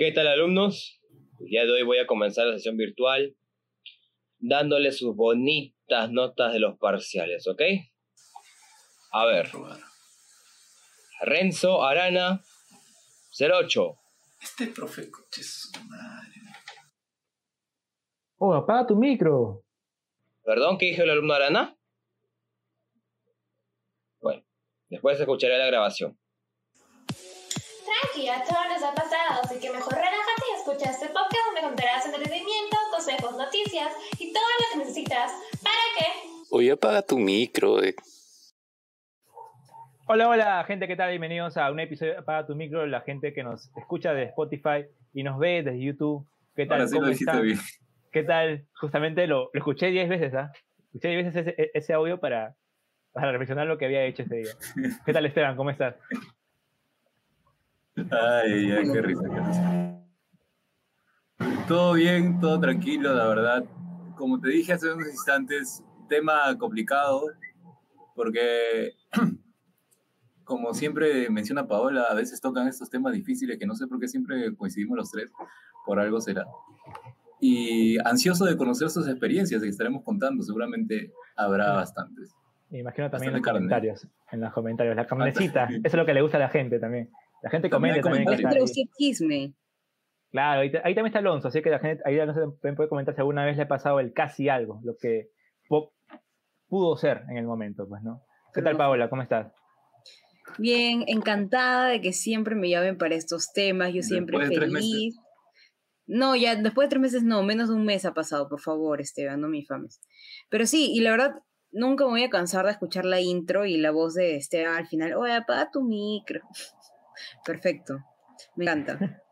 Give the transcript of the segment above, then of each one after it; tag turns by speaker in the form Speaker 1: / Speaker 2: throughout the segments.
Speaker 1: ¿Qué tal alumnos? El día de hoy voy a comenzar la sesión virtual dándoles sus bonitas notas de los parciales, ¿ok? A ver. Renzo Arana 08.
Speaker 2: Este profe coche su madre.
Speaker 3: Oh, apaga tu micro.
Speaker 1: ¿Perdón? ¿Qué dijo el alumno Arana? Bueno, después escucharé la grabación.
Speaker 4: Tranqui, a así que mejor relájate y escucha este podcast donde encontrarás entretenimiento, consejos, noticias y todo lo que necesitas. ¿Para qué?
Speaker 5: Oye, apaga tu micro. eh.
Speaker 3: Hola, hola, gente, ¿qué tal? Bienvenidos a un episodio de Apaga tu micro, la gente que nos escucha de Spotify y nos ve desde YouTube. ¿Qué tal?
Speaker 2: Ahora sí
Speaker 3: ¿Cómo
Speaker 2: lo
Speaker 3: están?
Speaker 2: bien.
Speaker 3: ¿Qué tal? Justamente lo, lo escuché 10 veces, ¿ah? Escuché 10 veces ese, ese audio para, para reflexionar lo que había hecho ese día. ¿Qué tal, Esteban? ¿Cómo estás?
Speaker 2: Ay, qué risa, qué risa. Todo bien, todo tranquilo, la verdad. Como te dije hace unos instantes, tema complicado, porque como siempre menciona Paola, a veces tocan estos temas difíciles que no sé por qué siempre coincidimos los tres, por algo será. Y ansioso de conocer sus experiencias que estaremos contando, seguramente habrá bastantes.
Speaker 3: Me imagino también en los
Speaker 2: carne.
Speaker 3: comentarios. En los comentarios, la carnecita. Eso es lo que le gusta a la gente también. La gente comenta también.
Speaker 6: chisme.
Speaker 3: Claro, ahí, ta- ahí también está Alonso, así que la gente ahí se también puede comentar si alguna vez le ha pasado el casi algo, lo que pudo ser en el momento, pues, ¿no? ¿Qué tal, Paola? ¿Cómo estás?
Speaker 6: Bien, encantada de que siempre me llamen para estos temas. Yo siempre
Speaker 2: Después
Speaker 6: feliz. No, ya después de tres meses no, menos de un mes ha pasado, por favor, Esteban, no me infames. Pero sí, y la verdad, nunca me voy a cansar de escuchar la intro y la voz de Esteban al final. Oye, apaga tu micro. Perfecto, me encanta.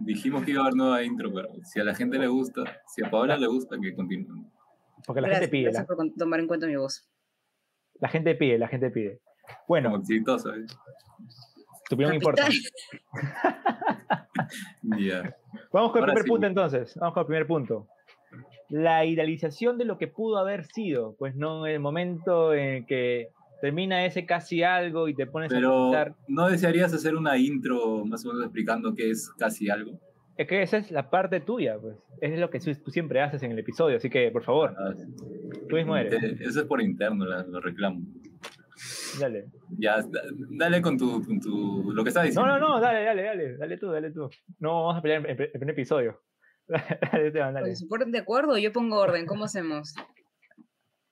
Speaker 2: Dijimos que iba a haber nueva intro, pero si a la gente le gusta, si a Paola le gusta, que continúen.
Speaker 3: Porque la
Speaker 6: Gracias,
Speaker 3: gente pide,
Speaker 6: gracias
Speaker 3: la,
Speaker 6: por tomar en cuenta mi voz.
Speaker 3: la gente pide, la gente pide. Bueno,
Speaker 2: Como exitosa. ¿eh?
Speaker 3: tu opinión importa. Vamos con el primer
Speaker 2: sí.
Speaker 3: punto entonces, vamos con el primer punto. La idealización de lo que pudo haber sido, pues no el momento en el que termina ese casi algo y te pones a pensar,
Speaker 2: ¿no desearías hacer una intro más o menos explicando qué es casi algo?
Speaker 3: es que esa es la parte tuya, pues. Es lo que tú siempre haces en el episodio, así que por favor,
Speaker 2: Ah,
Speaker 3: tú mismo eres.
Speaker 2: Eso es por interno, lo reclamo.
Speaker 3: Dale.
Speaker 2: Ya, da- dale con tu, con tu lo que estás
Speaker 3: No,
Speaker 2: diciendo.
Speaker 3: no, no, dale, dale, dale, dale tú, dale tú. No vamos a pelear en el primer episodio. dale, Esteban, dale.
Speaker 6: Oye, ¿Se ponen de acuerdo? Yo pongo orden, ¿cómo hacemos?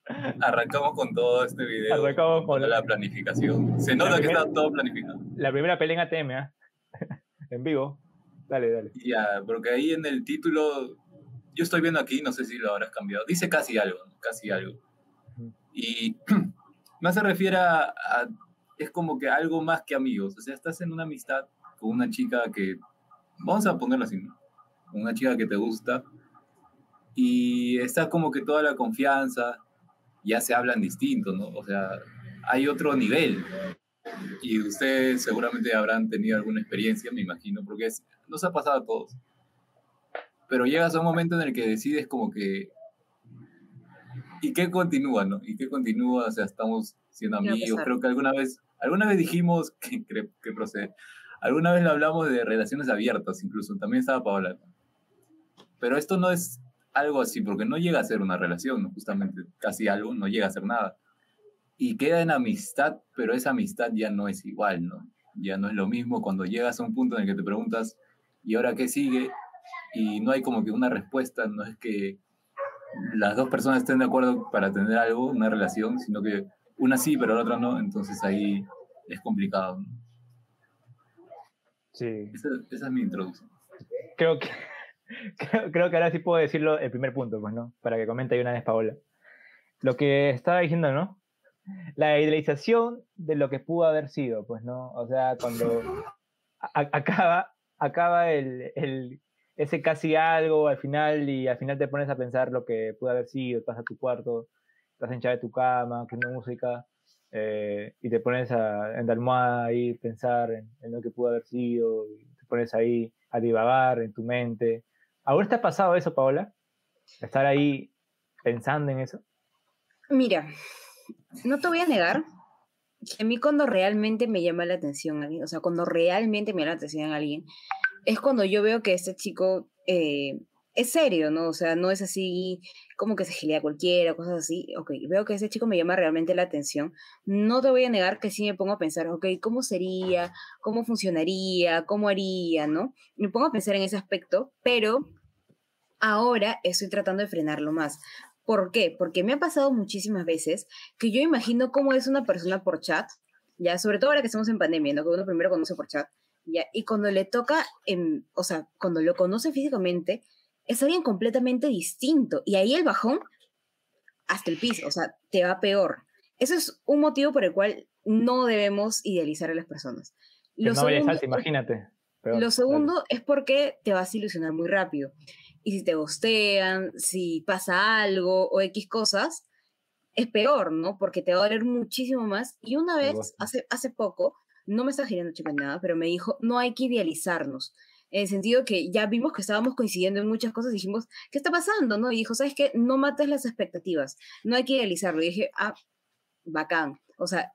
Speaker 2: Arrancamos con todo este video.
Speaker 3: Arrancamos con-
Speaker 2: la planificación. Se nota que
Speaker 3: primera-
Speaker 2: está todo planificado.
Speaker 3: La primera pelea en ATM, ¿ah? en vivo. Dale, dale.
Speaker 2: Ya, porque ahí en el título, yo estoy viendo aquí, no sé si lo habrás cambiado, dice casi algo, casi algo. Y más se refiere a, a- es como que algo más que amigos, o sea, estás en una amistad con una chica que, vamos a ponerlo así, ¿no? Una chica que te gusta y está como que toda la confianza, ya se hablan distinto, ¿no? O sea, hay otro nivel. Y ustedes seguramente habrán tenido alguna experiencia, me imagino, porque es, nos ha pasado a todos. Pero llegas a un momento en el que decides como que... ¿Y qué continúa, no? ¿Y qué continúa? O sea, estamos siendo
Speaker 6: ¿Qué va a
Speaker 2: amigos. Creo que alguna vez, alguna vez dijimos que, que, que procede. Alguna vez le hablamos de relaciones abiertas, incluso. También estaba Paola. Pero esto no es algo así, porque no llega a ser una relación, ¿no? justamente casi algo, no llega a ser nada. Y queda en amistad, pero esa amistad ya no es igual, ¿no? Ya no es lo mismo cuando llegas a un punto en el que te preguntas, ¿y ahora qué sigue? Y no hay como que una respuesta, no es que las dos personas estén de acuerdo para tener algo, una relación, sino que una sí, pero la otra no, entonces ahí es complicado. ¿no?
Speaker 3: Sí.
Speaker 2: Esa, esa es mi introducción.
Speaker 3: Creo que, creo, creo que ahora sí puedo decirlo el primer punto, pues, ¿no? Para que comente ahí una vez Paola. Lo que estaba diciendo, ¿no? La idealización de lo que pudo haber sido, pues, ¿no? O sea, cuando acaba, acaba el, el- ese casi algo al final y al final te pones a pensar lo que pudo haber sido, estás a tu cuarto, estás hinchada de tu cama, escuchando música, eh, y te pones a, en la almohada ahí pensar en, en lo que pudo haber sido, y te pones ahí a divagar en tu mente. ¿Ahora te ha pasado eso, Paola? Estar ahí pensando en eso.
Speaker 6: Mira, no te voy a negar que a mí cuando realmente me llama la atención alguien, o sea, cuando realmente me llama la atención alguien, es cuando yo veo que este chico eh, es serio, ¿no? O sea, no es así como que se gilea cualquiera, cosas así. Ok, veo que ese chico me llama realmente la atención. No te voy a negar que sí me pongo a pensar, ok, ¿cómo sería? ¿Cómo funcionaría? ¿Cómo haría? ¿No? Me pongo a pensar en ese aspecto, pero ahora estoy tratando de frenarlo más. ¿Por qué? Porque me ha pasado muchísimas veces que yo imagino cómo es una persona por chat, ya, sobre todo ahora que estamos en pandemia, ¿no? Que uno primero conoce por chat, ya, y cuando le toca, en, o sea, cuando lo conoce físicamente, es alguien completamente distinto. Y ahí el bajón hasta el piso, o sea, te va peor. Eso es un motivo por el cual no debemos idealizar a las personas.
Speaker 3: Lo no segundo, imagínate.
Speaker 6: lo segundo es porque te vas a ilusionar muy rápido. Y si te gostean, si pasa algo o X cosas, es peor, ¿no? Porque te va a doler muchísimo más. Y una vez, hace, hace poco, no me está girando chica nada, pero me dijo, no hay que idealizarnos. En el sentido que ya vimos que estábamos coincidiendo en muchas cosas, dijimos, ¿qué está pasando? ¿No? Y dijo, ¿sabes qué? No mates las expectativas, no hay que idealizarlo. Y dije, ah, bacán. O sea,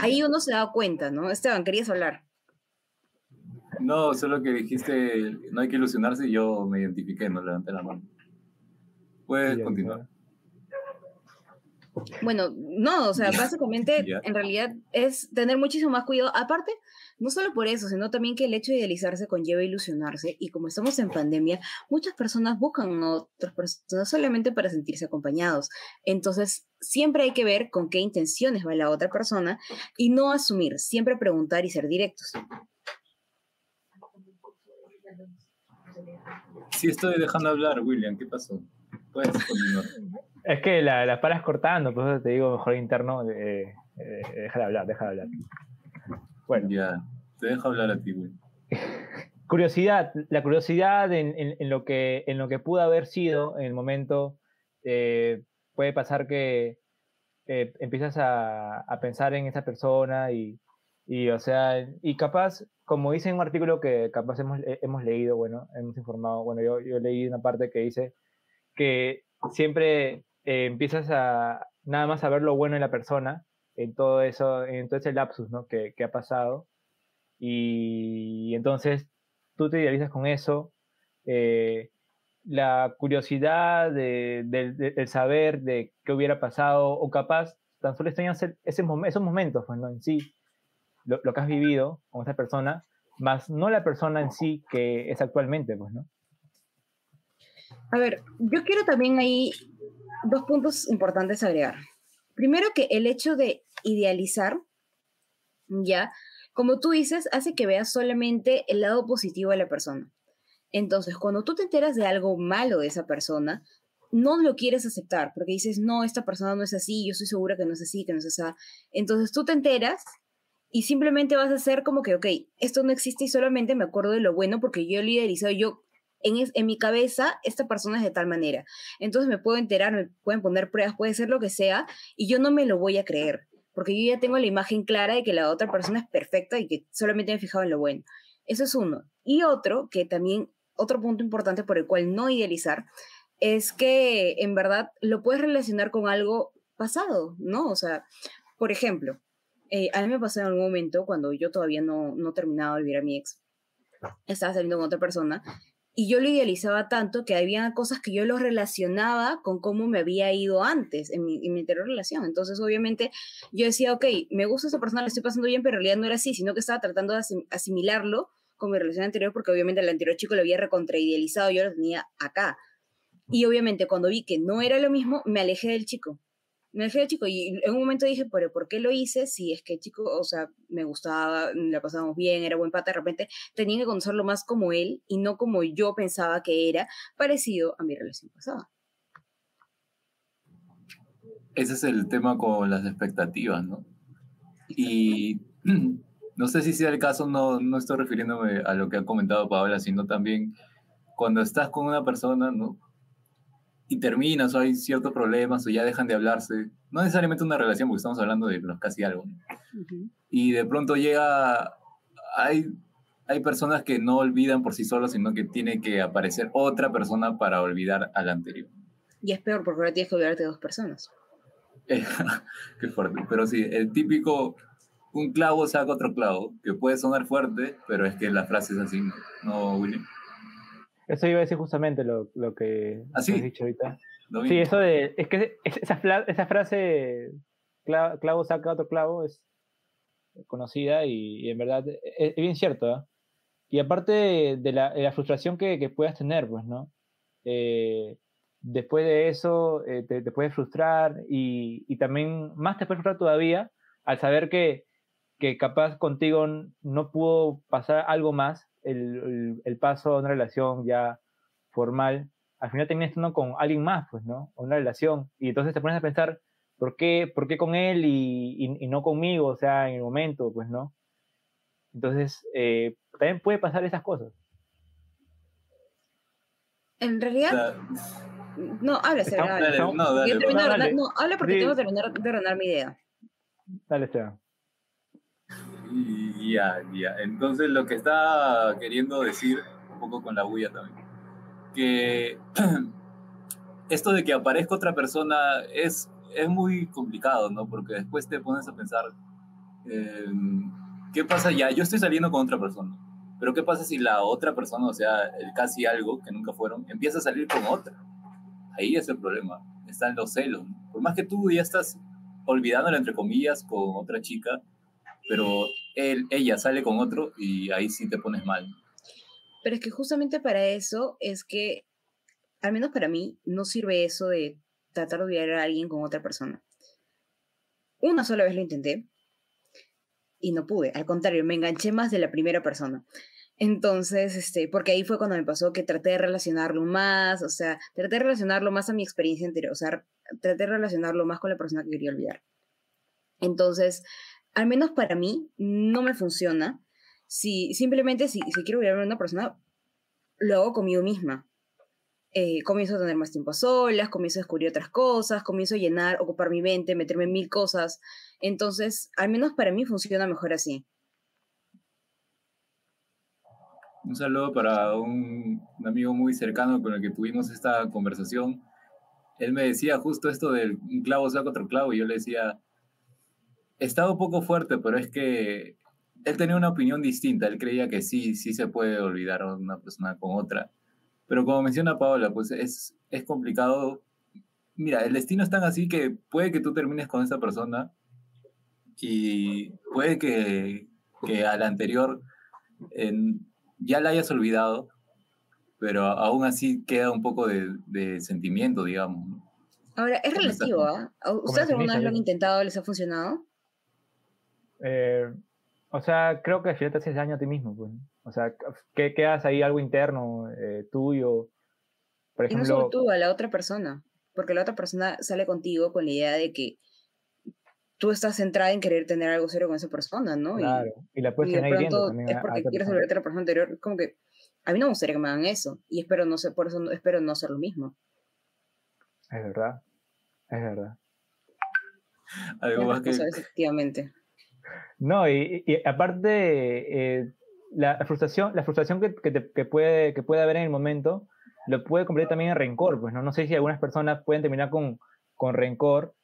Speaker 6: ahí uno se da cuenta, ¿no? Esteban, querías hablar.
Speaker 2: No, solo que dijiste, no hay que ilusionarse y yo me identifiqué, no levanté la mano. Puedes continuar.
Speaker 6: Bueno, no, o sea, básicamente en realidad es tener muchísimo más cuidado. Aparte, no solo por eso, sino también que el hecho de idealizarse conlleva ilusionarse y como estamos en pandemia, muchas personas buscan a otras personas solamente para sentirse acompañados. Entonces, siempre hay que ver con qué intenciones va la otra persona y no asumir, siempre preguntar y ser directos.
Speaker 2: Sí, estoy dejando hablar, William, ¿qué pasó? Puedes continuar.
Speaker 3: Es que la, la paras cortando, por eso te digo mejor interno, eh, eh, deja de hablar, deja de hablar.
Speaker 2: Bueno. Ya, te dejo hablar a ti, güey.
Speaker 3: curiosidad, la curiosidad en, en, lo que, en lo que pudo haber sido en el momento, eh, puede pasar que eh, empiezas a, a, pensar en esa persona y, y, o sea, y capaz, como dice en un artículo que capaz hemos, hemos leído, bueno, hemos informado, bueno, yo, yo leí una parte que dice que siempre eh, empiezas a nada más a ver lo bueno en la persona, en todo eso, en todo ese lapsus ¿no? que, que ha pasado. Y, entonces tú te idealizas con eso. Eh, la curiosidad de, de, saber de qué hubiera pasado, o capaz tan solo extrañas ese, esos momentos, pues, ¿no? En sí, lo, lo, que has vivido con esa persona, más no la persona en sí que es actualmente, pues, ¿no?
Speaker 6: A ver, yo quiero también ahí dos puntos importantes agregar. Primero que el hecho de idealizar, ya, como tú dices, hace que veas solamente el lado positivo de la persona. Entonces, cuando tú te enteras de algo malo de esa persona, no lo quieres aceptar, porque dices, no, esta persona no es así, yo estoy segura que no es así, que no es así. Entonces tú te enteras y simplemente vas a hacer como que, ok, esto no existe y solamente me acuerdo de lo bueno porque yo lo idealizado, yo en, mi cabeza esta persona es de tal manera. Entonces me puedo enterar, me pueden poner pruebas, puede ser lo que sea, y yo no me lo voy a creer, porque yo ya tengo la imagen clara de que la otra persona es perfecta y que solamente me he fijado en lo bueno. Eso es uno. Y otro, que también, otro punto importante por el cual no idealizar, es que en verdad lo puedes relacionar con algo pasado, ¿no? O sea, por ejemplo, eh, a mí me pasó en algún momento cuando yo todavía no, no terminaba de vivir a mi ex, estaba saliendo con otra persona y yo lo idealizaba tanto que había cosas que yo lo relacionaba con cómo me había ido antes en mi, en mi anterior relación. Entonces, obviamente, yo decía, ok, me gusta esa persona, la estoy pasando bien, pero en realidad no era así, sino que estaba tratando de asimilarlo con mi relación anterior, porque obviamente el anterior chico lo había recontraidealizado, yo lo tenía acá. Y obviamente, cuando vi que no era lo mismo, me alejé del chico me fui chico y en un momento dije, pero ¿por qué lo hice? Si es que chico, o sea, me gustaba, la pasábamos bien, era buen pata, de repente tenía que conocerlo más como él y no como yo pensaba que era, parecido a mi relación pasada.
Speaker 2: Ese es el tema con las expectativas, ¿no? Y no sé si sea el caso, no, no estoy refiriéndome a lo que ha comentado Paola, sino también cuando estás con una persona, ¿no? Y terminas o hay ciertos problemas o ya dejan de hablarse. No necesariamente una relación, porque estamos hablando de los casi algo. Y de pronto llega, hay, hay personas que no olvidan por sí solos, sino que tiene que aparecer otra persona para olvidar al anterior.
Speaker 6: Y es peor porque ahora tienes que olvidarte de dos personas.
Speaker 2: Qué fuerte. Pero sí, el típico un clavo saca otro clavo, que puede sonar fuerte, pero es que la frase es así, ¿no, ¿No, William?
Speaker 3: Eso iba a decir justamente lo, lo que
Speaker 2: ¿Ah, sí?
Speaker 3: has dicho ahorita.
Speaker 2: ¿Lo
Speaker 3: Sí, eso de. Es que es- esa, esa frase, cla- clavo saca otro clavo, es conocida y, y en verdad es, es bien cierto. ¿ah? Y aparte de, de la, de la frustración que, que puedas tener, pues, ¿no? Eh, después de eso eh, te, te puedes frustrar y, y también más te puedes frustrar todavía al saber que, que capaz contigo no pudo pasar algo más, el, el- el paso a una relación ya formal, al final terminas estando con alguien más, pues, ¿no? Una relación. Y entonces te pones a pensar, ¿por qué, por qué con él y, y- y no conmigo? O sea, en el momento, pues, ¿no? Entonces, eh, también puede pasar esas cosas.
Speaker 6: En realidad, no, habla,
Speaker 3: estamos-
Speaker 2: no,
Speaker 6: habla porque
Speaker 3: Sí.
Speaker 6: tengo que terminar de ordenar mi idea.
Speaker 3: Dale, Esteban.
Speaker 2: Ya, ya. Entonces lo que está queriendo decir, un poco con la bulla también, que esto de que aparezca otra persona es, es muy complicado, ¿no? Porque después te pones a pensar, eh, ¿qué pasa ya? Yo estoy saliendo con otra persona, pero ¿qué pasa si la otra persona, o sea, el casi algo, que nunca fueron, empieza a salir con otra? Ahí es el problema, están los celos. ¿no? Por más que tú ya estás olvidándolo, entre comillas, con otra chica, pero él, ella sale con otro y ahí sí te pones mal.
Speaker 6: Pero es que justamente para eso es que, al menos para mí, no sirve eso de tratar de olvidar a alguien con otra persona. Una sola vez lo intenté y no pude. Al contrario, me enganché más de la primera persona. Entonces, este, porque ahí fue cuando me pasó que traté de relacionarlo más, o sea, traté de relacionarlo más a mi experiencia anterior, o sea, traté de relacionarlo más con la persona que quería olvidar. Entonces, al menos para mí, no me funciona. Si simplemente, si, quiero olvidar a una persona, lo hago conmigo misma. Eh, comienzo a tener más tiempo a solas, comienzo a descubrir otras cosas, comienzo a llenar, ocupar mi mente, meterme en mil cosas. Entonces, al menos para mí funciona mejor así.
Speaker 2: Un saludo para un, un amigo muy cercano con el que tuvimos esta conversación. Él me decía justo esto del un clavo saca otro clavo y yo le decía, estaba un poco fuerte, pero es que él tenía una opinión distinta. Él creía que sí, sí se puede olvidar a una persona con otra. Pero como menciona Paola, pues es, es complicado. Mira, el destino es tan así que puede que tú termines con esa persona y puede que, que a la anterior en- ya la hayas olvidado, pero aún así queda un poco de, de sentimiento, digamos.
Speaker 6: Ahora, es
Speaker 2: ¿Cómo estás,
Speaker 6: relativo? ¿ah? ¿A ¿Ustedes alguna vez lo han intentado? ¿Les ha funcionado?
Speaker 3: Eh, o sea, creo que al final te haces daño a ti mismo, pues. O sea, que quedas ahí algo interno eh, tuyo. Por
Speaker 6: Y no
Speaker 3: ejemplo,
Speaker 6: solo tú, a la otra persona. Porque la otra persona sale contigo con la idea de que tú estás centrada en querer tener algo serio con esa persona, ¿no? Y-
Speaker 3: claro, y la puedes
Speaker 6: y de
Speaker 3: tener
Speaker 6: pronto
Speaker 3: también
Speaker 6: es
Speaker 3: a- a
Speaker 6: porque quieres olvidarte de la persona anterior. Como que a mí no me gustaría que me hagan eso. Y espero no ser, por eso no- espero no hacer lo mismo.
Speaker 3: Es verdad, es verdad.
Speaker 2: Algo más que...
Speaker 6: responsable, efectivamente.
Speaker 3: No, y, y aparte, eh, la frustración, la frustración que, que, te- que puede, que puede haber en el momento, lo puede convertir también en rencor, pues, ¿no? No sé si algunas personas pueden terminar con, con rencor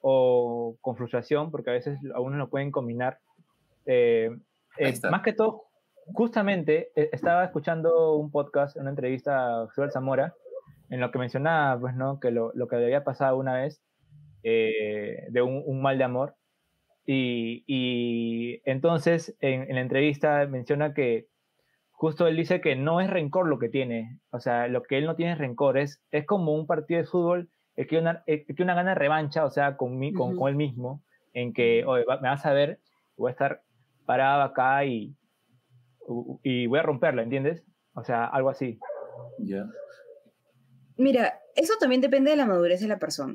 Speaker 3: o con frustración, porque a veces algunos lo pueden combinar. Eh, eh, más que todo, justamente eh, estaba escuchando un podcast, una entrevista a Joel Zamora, en lo que mencionaba, pues, ¿no? Que lo, lo que le había pasado una vez eh, de un, un mal de amor. Y, y entonces en, en la entrevista menciona que justo él dice que no es rencor lo que tiene, o sea, lo que él no tiene es rencor, es, es como un partido de fútbol, es que una, es que una gana de revancha, o sea, con, mi- con él mismo, en que, oye, va- me vas a ver, voy a estar parado acá y, y voy a romperla, ¿entiendes? O sea, algo así.
Speaker 2: Ya.
Speaker 6: Mira, eso también depende de la madurez de la persona.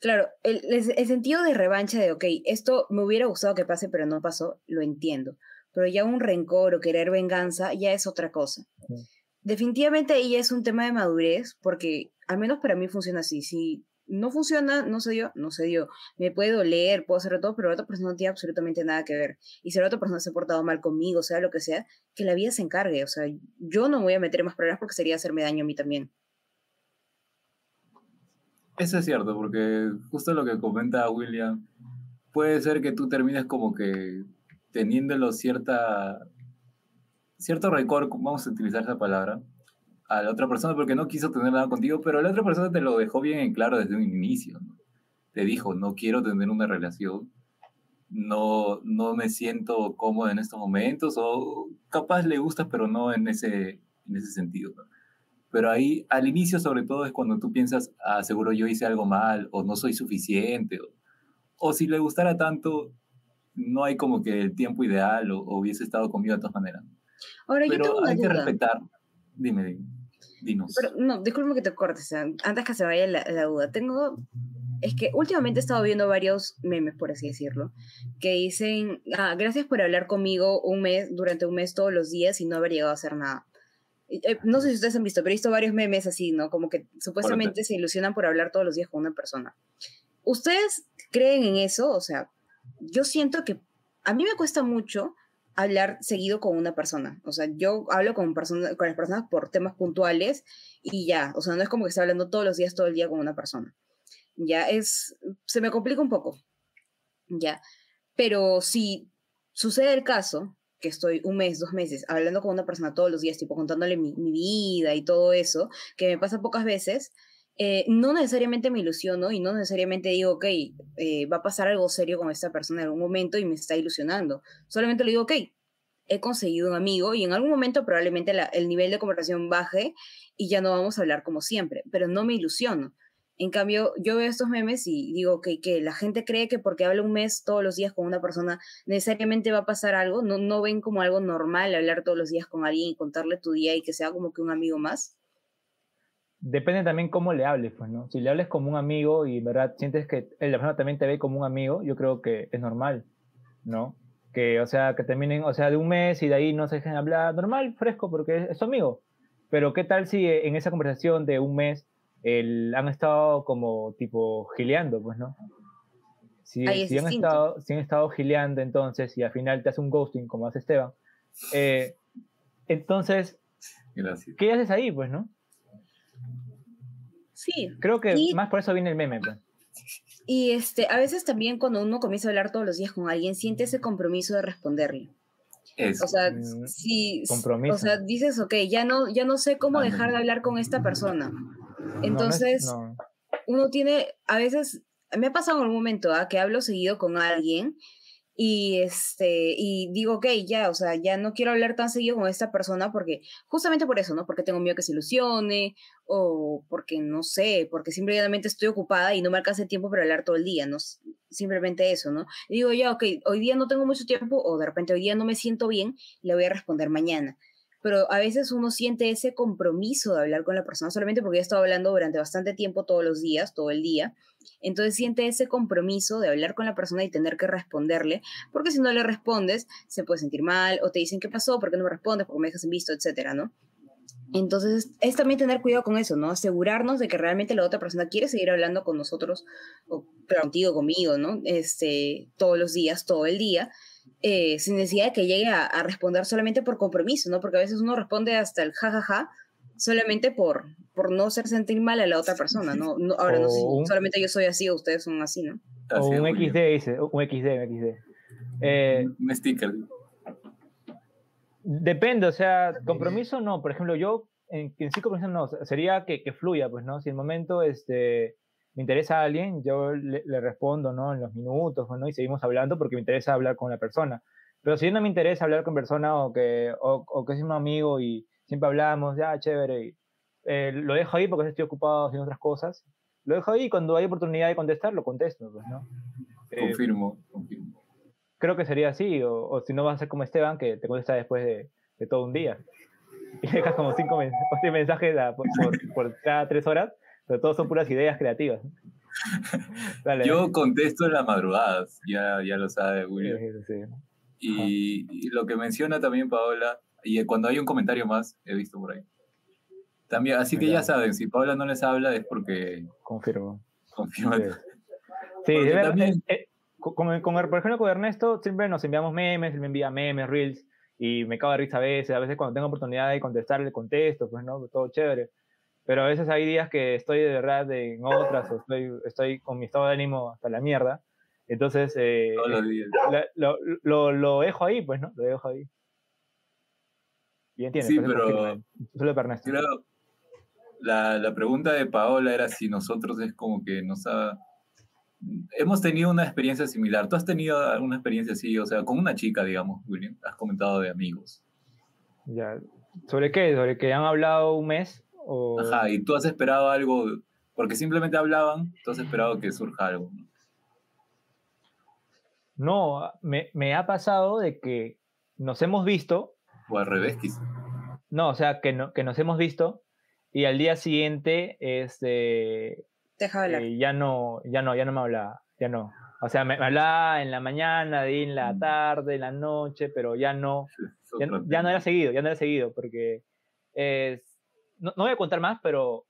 Speaker 6: Claro, el, sentido de revancha de, ok, esto me hubiera gustado que pase, pero no pasó, lo entiendo. Pero ya un rencor o querer venganza ya es otra cosa. Definitivamente ahí ya es un tema de madurez, porque al menos para mí funciona así. Si no funciona, no se dio, no se dio. Me puede doler, puedo hacer todo, pero la otra persona no tiene absolutamente nada que ver. Y si la otra persona se ha portado mal conmigo, sea lo que sea, que la vida se encargue. O sea, yo no me voy a meter más problemas porque sería hacerme daño a mí también.
Speaker 2: Eso es cierto, porque justo lo que comenta William, puede ser que tú termines como que teniéndolo cierta, cierto récord, vamos a utilizar esa palabra, a la otra persona porque no quiso tener nada contigo, pero la otra persona te lo dejó bien en claro desde un inicio. ¿no? Te dijo, no quiero tener una relación, no, no me siento cómodo en estos momentos, o capaz le gusta, pero no en ese, en ese sentido. Pero ahí, al inicio sobre todo, es cuando tú piensas, ah, seguro yo hice algo mal, o no soy suficiente, o, o si le gustara tanto, no hay como que el tiempo ideal, o, o hubiese estado conmigo de todas maneras.
Speaker 6: Ahora, yo tengo
Speaker 2: Pero
Speaker 6: una
Speaker 2: hay que respetar. Dime, dime. Dinos.
Speaker 6: Pero, no, disculpe que te cortes, antes que se vaya la, la duda. Tengo. Es que últimamente he estado viendo varios memes, por así decirlo, que dicen: ah, Gracias por hablar conmigo un mes, durante un mes todos los días y no haber llegado a hacer nada. Eh, No sé si ustedes han visto, pero he visto varios memes así, ¿no? Como que supuestamente se ilusionan por hablar todos los días con una persona. ¿Ustedes creen en eso? O sea, yo siento que a mí me cuesta mucho hablar seguido con una persona. O sea, yo hablo con, persona, con las personas por temas puntuales y ya. O sea, no es como que esté hablando todos los días, todo el día con una persona. Ya es, se me complica un poco. Ya. Pero si sucede el caso, que estoy un mes, dos meses, hablando con una persona todos los días, tipo contándole mi, mi vida y todo eso, que me pasa pocas veces, eh, no necesariamente me ilusiono y no necesariamente digo, ok, eh, va a pasar algo serio con esta persona en algún momento y me está ilusionando. Solamente le digo, ok, he conseguido un amigo y en algún momento probablemente la- el nivel de conversación baje y ya no vamos a hablar como siempre, pero no me ilusiono. En cambio, yo veo estos memes y digo que la gente cree que porque habla un mes todos los días con una persona necesariamente va a pasar algo, no, no ven como algo normal hablar todos los días con alguien y contarle tu día y que sea como que un amigo más.
Speaker 3: Depende también cómo le hables, pues, ¿no? Si le hables como un amigo y, ¿verdad? Sientes que la persona también te ve como un amigo, yo creo que es normal, ¿no? Que, o sea, que terminen, o sea, de un mes y de ahí no se dejen hablar, normal, fresco, porque es, es amigo. Pero, ¿qué tal si en esa conversación de un mes el- han estado como, tipo, gileando, pues, ¿no? Si,
Speaker 6: Ahí es
Speaker 3: si han
Speaker 6: distinto.
Speaker 3: estado, si han estado gileando, entonces, y al final te hace un ghosting, como hace Esteban, eh, entonces,
Speaker 2: Gracias.
Speaker 3: ¿qué haces ahí, pues, no?
Speaker 6: Sí,
Speaker 3: Creo que
Speaker 6: Y-
Speaker 3: más por eso viene el meme, pues.
Speaker 6: y este, a veces también cuando uno comienza a hablar todos los días con alguien, siente ese compromiso de responderle.
Speaker 2: Eso.
Speaker 6: O sea,
Speaker 3: Mm,
Speaker 6: si,
Speaker 3: compromiso.
Speaker 6: o sea, dices, ok, ya no, ya no sé cómo
Speaker 2: Ah,
Speaker 6: dejar de hablar con esta persona.
Speaker 3: No
Speaker 6: Entonces,
Speaker 3: no.
Speaker 6: uno tiene, a veces, me ha pasado en algún momento ¿ah? que hablo seguido con alguien y este y digo, ok, ya, o sea, ya no quiero hablar tan seguido con esta persona porque, justamente por eso, ¿no? Porque tengo miedo que se ilusione o porque, no sé, porque simplemente estoy ocupada y no me alcanza el tiempo para hablar todo el día, ¿no? Simplemente eso, ¿no? Y digo, ya, ok, hoy día no tengo mucho tiempo o de repente hoy día no me siento bien, le voy a responder mañana. Pero a veces uno siente ese compromiso de hablar con la persona solamente porque ya he estado hablando durante bastante tiempo todos los días, todo el día. Entonces siente ese compromiso de hablar con la persona y tener que responderle, porque si no le respondes, se puede sentir mal o te dicen qué pasó, por qué no me respondes, por qué me dejas en visto, etcétera, ¿no? Entonces es también tener cuidado con eso, ¿no? Asegurarnos de que realmente la otra persona quiere seguir hablando con nosotros, o contigo, conmigo, ¿no? Este, todos los días, todo el día, eh, sin necesidad de que llegue a, a responder solamente por compromiso, ¿no? Porque a veces uno responde hasta el jajaja solamente por, por no hacer sentir mal a la otra persona, ¿no? no ahora no sé
Speaker 3: O
Speaker 6: si
Speaker 3: un-
Speaker 6: solamente yo soy así o ustedes son así, ¿no?
Speaker 3: O un. XD, dice, un XD, un XD. Eh,
Speaker 2: Un sticker.
Speaker 3: depende, o sea, compromiso no. Por ejemplo, yo en, en sí compromiso no, sería que, que fluya, pues, ¿no? Si en el momento este, me interesa a alguien, yo le, le respondo, ¿no? En los minutos, ¿no? Y seguimos hablando porque me interesa hablar con la persona. Pero si no me interesa hablar con persona o que, o, o que es un amigo y siempre hablamos, ya, chévere, y, eh, lo dejo ahí porque estoy ocupado haciendo otras cosas. Lo dejo ahí y cuando hay oportunidad de contestar, lo contesto, pues, ¿no? Eh,
Speaker 2: Confirmo, confirmo.
Speaker 3: creo que sería así, o, o si no vas a ser como Esteban, que te contesta después de, de todo un día. Y dejas como cinco men- o seis mensajes a- por, por- por cada tres horas, pero todos son puras ideas creativas. Dale.
Speaker 2: Yo contesto en las madrugadas, ya, ya lo sabe Julio.
Speaker 3: sí, sí.
Speaker 2: Y, y lo que menciona también Paola, y cuando hay un comentario más, he visto por ahí. También, así que
Speaker 3: Ya.
Speaker 2: ya saben, si Paola no les habla es porque
Speaker 3: Confirmo.
Speaker 2: confirma.
Speaker 3: Sí, Sí, verdad,
Speaker 2: también-
Speaker 3: eh, eh, con, con- con- por ejemplo, con Ernesto siempre nos enviamos memes, él me envía memes, reels, y me cago de risa a veces, a veces cuando tengo oportunidad de contestar le contesto, pues no, todo chévere. Pero a veces hay días que estoy de verdad en otras, o estoy, estoy con mi estado de ánimo hasta la mierda, Entonces, eh, la- lo, lo, lo dejo ahí, pues, ¿no? Lo dejo ahí. Y entiendes,
Speaker 2: Sí, pero-
Speaker 3: Solo para.
Speaker 2: Creo, la, la pregunta de Paola era si nosotros es como que nos ha... Hemos tenido una experiencia similar. ¿Tú has tenido alguna experiencia así? O sea, con una chica, digamos, William. Has comentado de amigos.
Speaker 3: Ya. ¿Sobre qué? ¿Sobre que han hablado un mes? O...
Speaker 2: Ajá, y tú has esperado algo, porque simplemente hablaban, tú has esperado que surja algo. ¿no?
Speaker 3: No, me, me ha pasado de que nos hemos visto,
Speaker 2: O al revés, quizás.
Speaker 3: no, o sea, que, no, que nos hemos visto y al día siguiente este,
Speaker 6: Deja de hablar.
Speaker 3: eh, ya, no, ya no, ya no me hablaba, ya no. O sea, me, me hablaba en la mañana, en la tarde, en la noche, pero ya no, ya, no era seguido, ya no era seguido, porque es, no, no voy a contar más, pero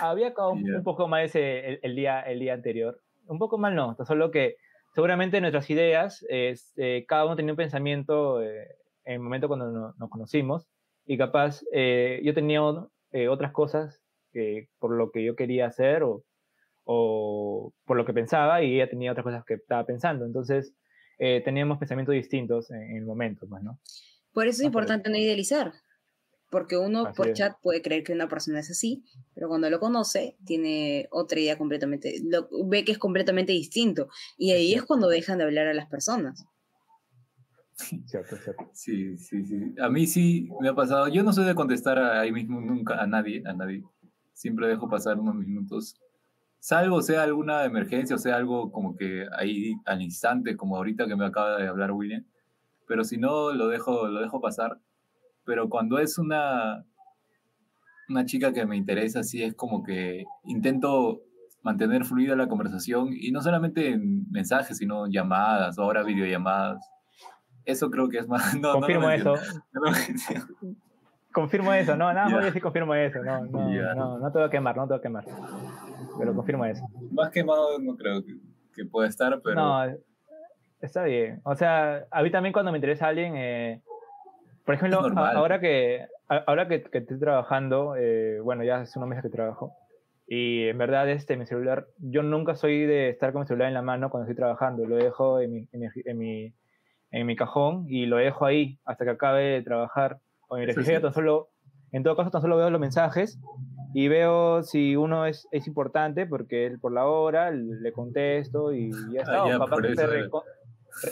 Speaker 3: había acabado un,
Speaker 2: Ya.
Speaker 3: un poco mal ese, el, el día, el día anterior. Un poco mal no, solo que seguramente nuestras ideas, es, eh, cada uno tenía un pensamiento eh, en el momento cuando no- nos conocimos, y capaz eh, yo tenía eh, otras cosas que, por lo que yo quería hacer o, o por lo que pensaba, y ella tenía otras cosas que estaba pensando. Entonces, eh, teníamos pensamientos distintos en, en el momento, pues, ¿no?
Speaker 6: Por eso es
Speaker 3: correcto.
Speaker 6: importante no idealizar. Porque uno
Speaker 3: Así
Speaker 6: por
Speaker 3: es.
Speaker 6: chat puede creer que una persona es así, pero cuando lo conoce tiene otra idea completamente, lo, ve que es completamente distinto. Y ahí es cuando dejan de hablar a las personas.
Speaker 3: Cierto, cierto.
Speaker 2: Sí, sí, sí. A mí sí me ha pasado. Yo no soy de contestar ahí mismo nunca a nadie, a nadie. Siempre dejo pasar unos minutos. Salvo sea alguna emergencia o sea algo como que ahí al instante, como ahorita que me acaba de hablar William. Pero si no, lo dejo, lo dejo pasar. Pero cuando es una, una chica que me interesa, sí es como que intento mantener fluida la conversación y no solamente en mensajes, sino llamadas ahora videollamadas. Eso creo que es más... No, no
Speaker 3: confirmo eso.
Speaker 2: no lo menciono.
Speaker 3: Confirmo eso. No, nada más
Speaker 2: Ya.
Speaker 3: yo sí confirmo eso. No, no,
Speaker 2: Ya.
Speaker 3: no, no te voy a quemar, no te voy a quemar. Pero confirmo eso.
Speaker 2: Más quemado no creo que, que pueda estar, pero...
Speaker 3: No, está bien. O sea, a mí también cuando me interesa alguien, eh, por ejemplo, ahora que ahora que, que estoy trabajando, eh, bueno, ya hace unos meses que trabajo, y en verdad este, mi celular, yo nunca soy de estar con mi celular en la mano cuando estoy trabajando, lo dejo en mi, en mi, en mi, en mi cajón y lo dejo ahí hasta que acabe de trabajar. O en mi
Speaker 2: sí.
Speaker 3: tan solo, en todo caso tan solo veo los mensajes y veo si uno es, es importante porque él por la hora le contesto y ya está.
Speaker 2: Ah,
Speaker 3: o
Speaker 2: ya,
Speaker 3: capaz
Speaker 2: por
Speaker 3: que
Speaker 2: eso,
Speaker 3: re-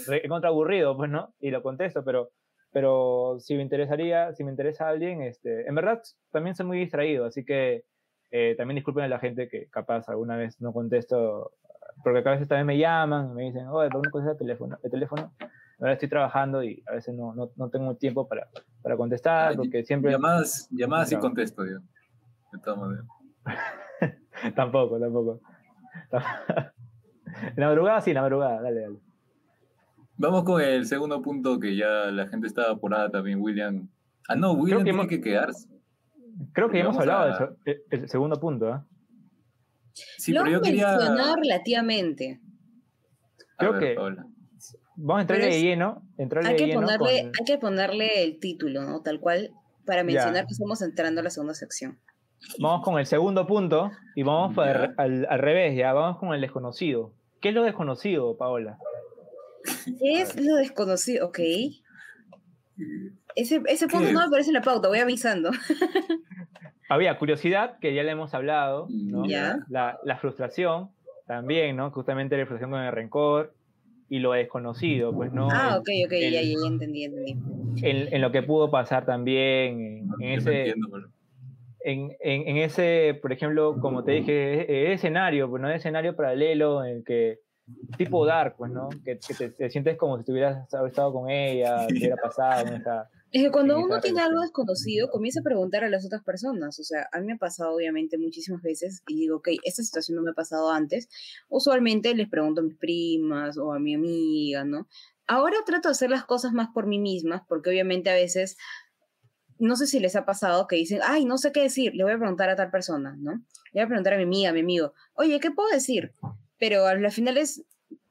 Speaker 3: re- recontra aburrido, pues, ¿no? Y lo contesto, pero, pero si me interesaría, si me interesa alguien, este, en verdad también soy muy distraído, así que eh, también disculpen a la gente que capaz alguna vez no contesto, porque a veces también me llaman y me dicen, oye, ¿por qué no contestas el teléfono? El teléfono. Ahora estoy trabajando y a veces no, no, no tengo tiempo para, para contestar,
Speaker 2: Ah,
Speaker 3: porque siempre...
Speaker 2: Llamadas, llamadas
Speaker 3: No.
Speaker 2: contesto yo. De todas maneras.
Speaker 3: tampoco, tampoco. en la madrugada sí, en la madrugada, dale, dale.
Speaker 2: Vamos con el segundo punto que ya la gente está apurada también, William. Ah, no, William
Speaker 3: que
Speaker 2: tiene
Speaker 3: hemos-
Speaker 2: que quedarse.
Speaker 3: Creo que ya hemos hablado
Speaker 2: a-
Speaker 3: del el, el segundo punto, ¿ah?
Speaker 2: Sí,
Speaker 6: lo
Speaker 2: pero yo quería...
Speaker 6: relativamente.
Speaker 3: Creo
Speaker 2: ver,
Speaker 3: que-
Speaker 2: Paola.
Speaker 3: Vamos a entrarle
Speaker 6: Pero
Speaker 3: de lleno, entrarle
Speaker 6: Hay
Speaker 3: de
Speaker 6: que,
Speaker 3: lleno
Speaker 6: ponerle,
Speaker 3: con-
Speaker 6: hay que ponerle el título, ¿no? Tal cual, para mencionar que estamos entrando a la segunda sección.
Speaker 3: Vamos con el segundo punto y vamos para- al, al revés, ya, vamos con el desconocido. ¿Qué es lo desconocido, Paola?
Speaker 6: Es lo desconocido, ok. Ese, ese punto
Speaker 2: ¿Qué
Speaker 6: no
Speaker 2: es?
Speaker 6: me parece en la pauta, voy avisando.
Speaker 3: Había curiosidad, que ya le hemos hablado, ¿no?
Speaker 6: Ya.
Speaker 3: La, la frustración también, ¿no? Justamente la frustración con el rencor y lo desconocido, pues, ¿no?
Speaker 6: ah,
Speaker 3: En-
Speaker 6: ok, ok, ya,
Speaker 3: el-
Speaker 6: ya, ya entendí, entendí.
Speaker 3: En, en lo que pudo pasar también, en, en
Speaker 2: Yo no
Speaker 3: ese,
Speaker 2: entiendo,
Speaker 3: en, en, en ese, por ejemplo, como te dije, e- e- escenario, pues no escenario paralelo en el que tipo dark, pues, ¿no? Que, que te, te sientes como si tuvieras estado con ella, te hubiera pasado en esa...
Speaker 6: Es que cuando
Speaker 3: en
Speaker 6: uno tiene algo desconocido, comienza a preguntar a las otras personas. O sea, a mí me ha pasado obviamente muchísimas veces y digo, ok, esta situación no me ha pasado antes. Usualmente les pregunto a mis primas o a mi amiga, ¿no? Ahora trato de hacer las cosas más por mí misma, porque obviamente a veces, no sé si les ha pasado que dicen, ay, no sé qué decir, le voy a preguntar a tal persona, ¿no? Le voy a preguntar a mi amiga, a mi amigo, oye, ¿qué puedo decir? Pero al final es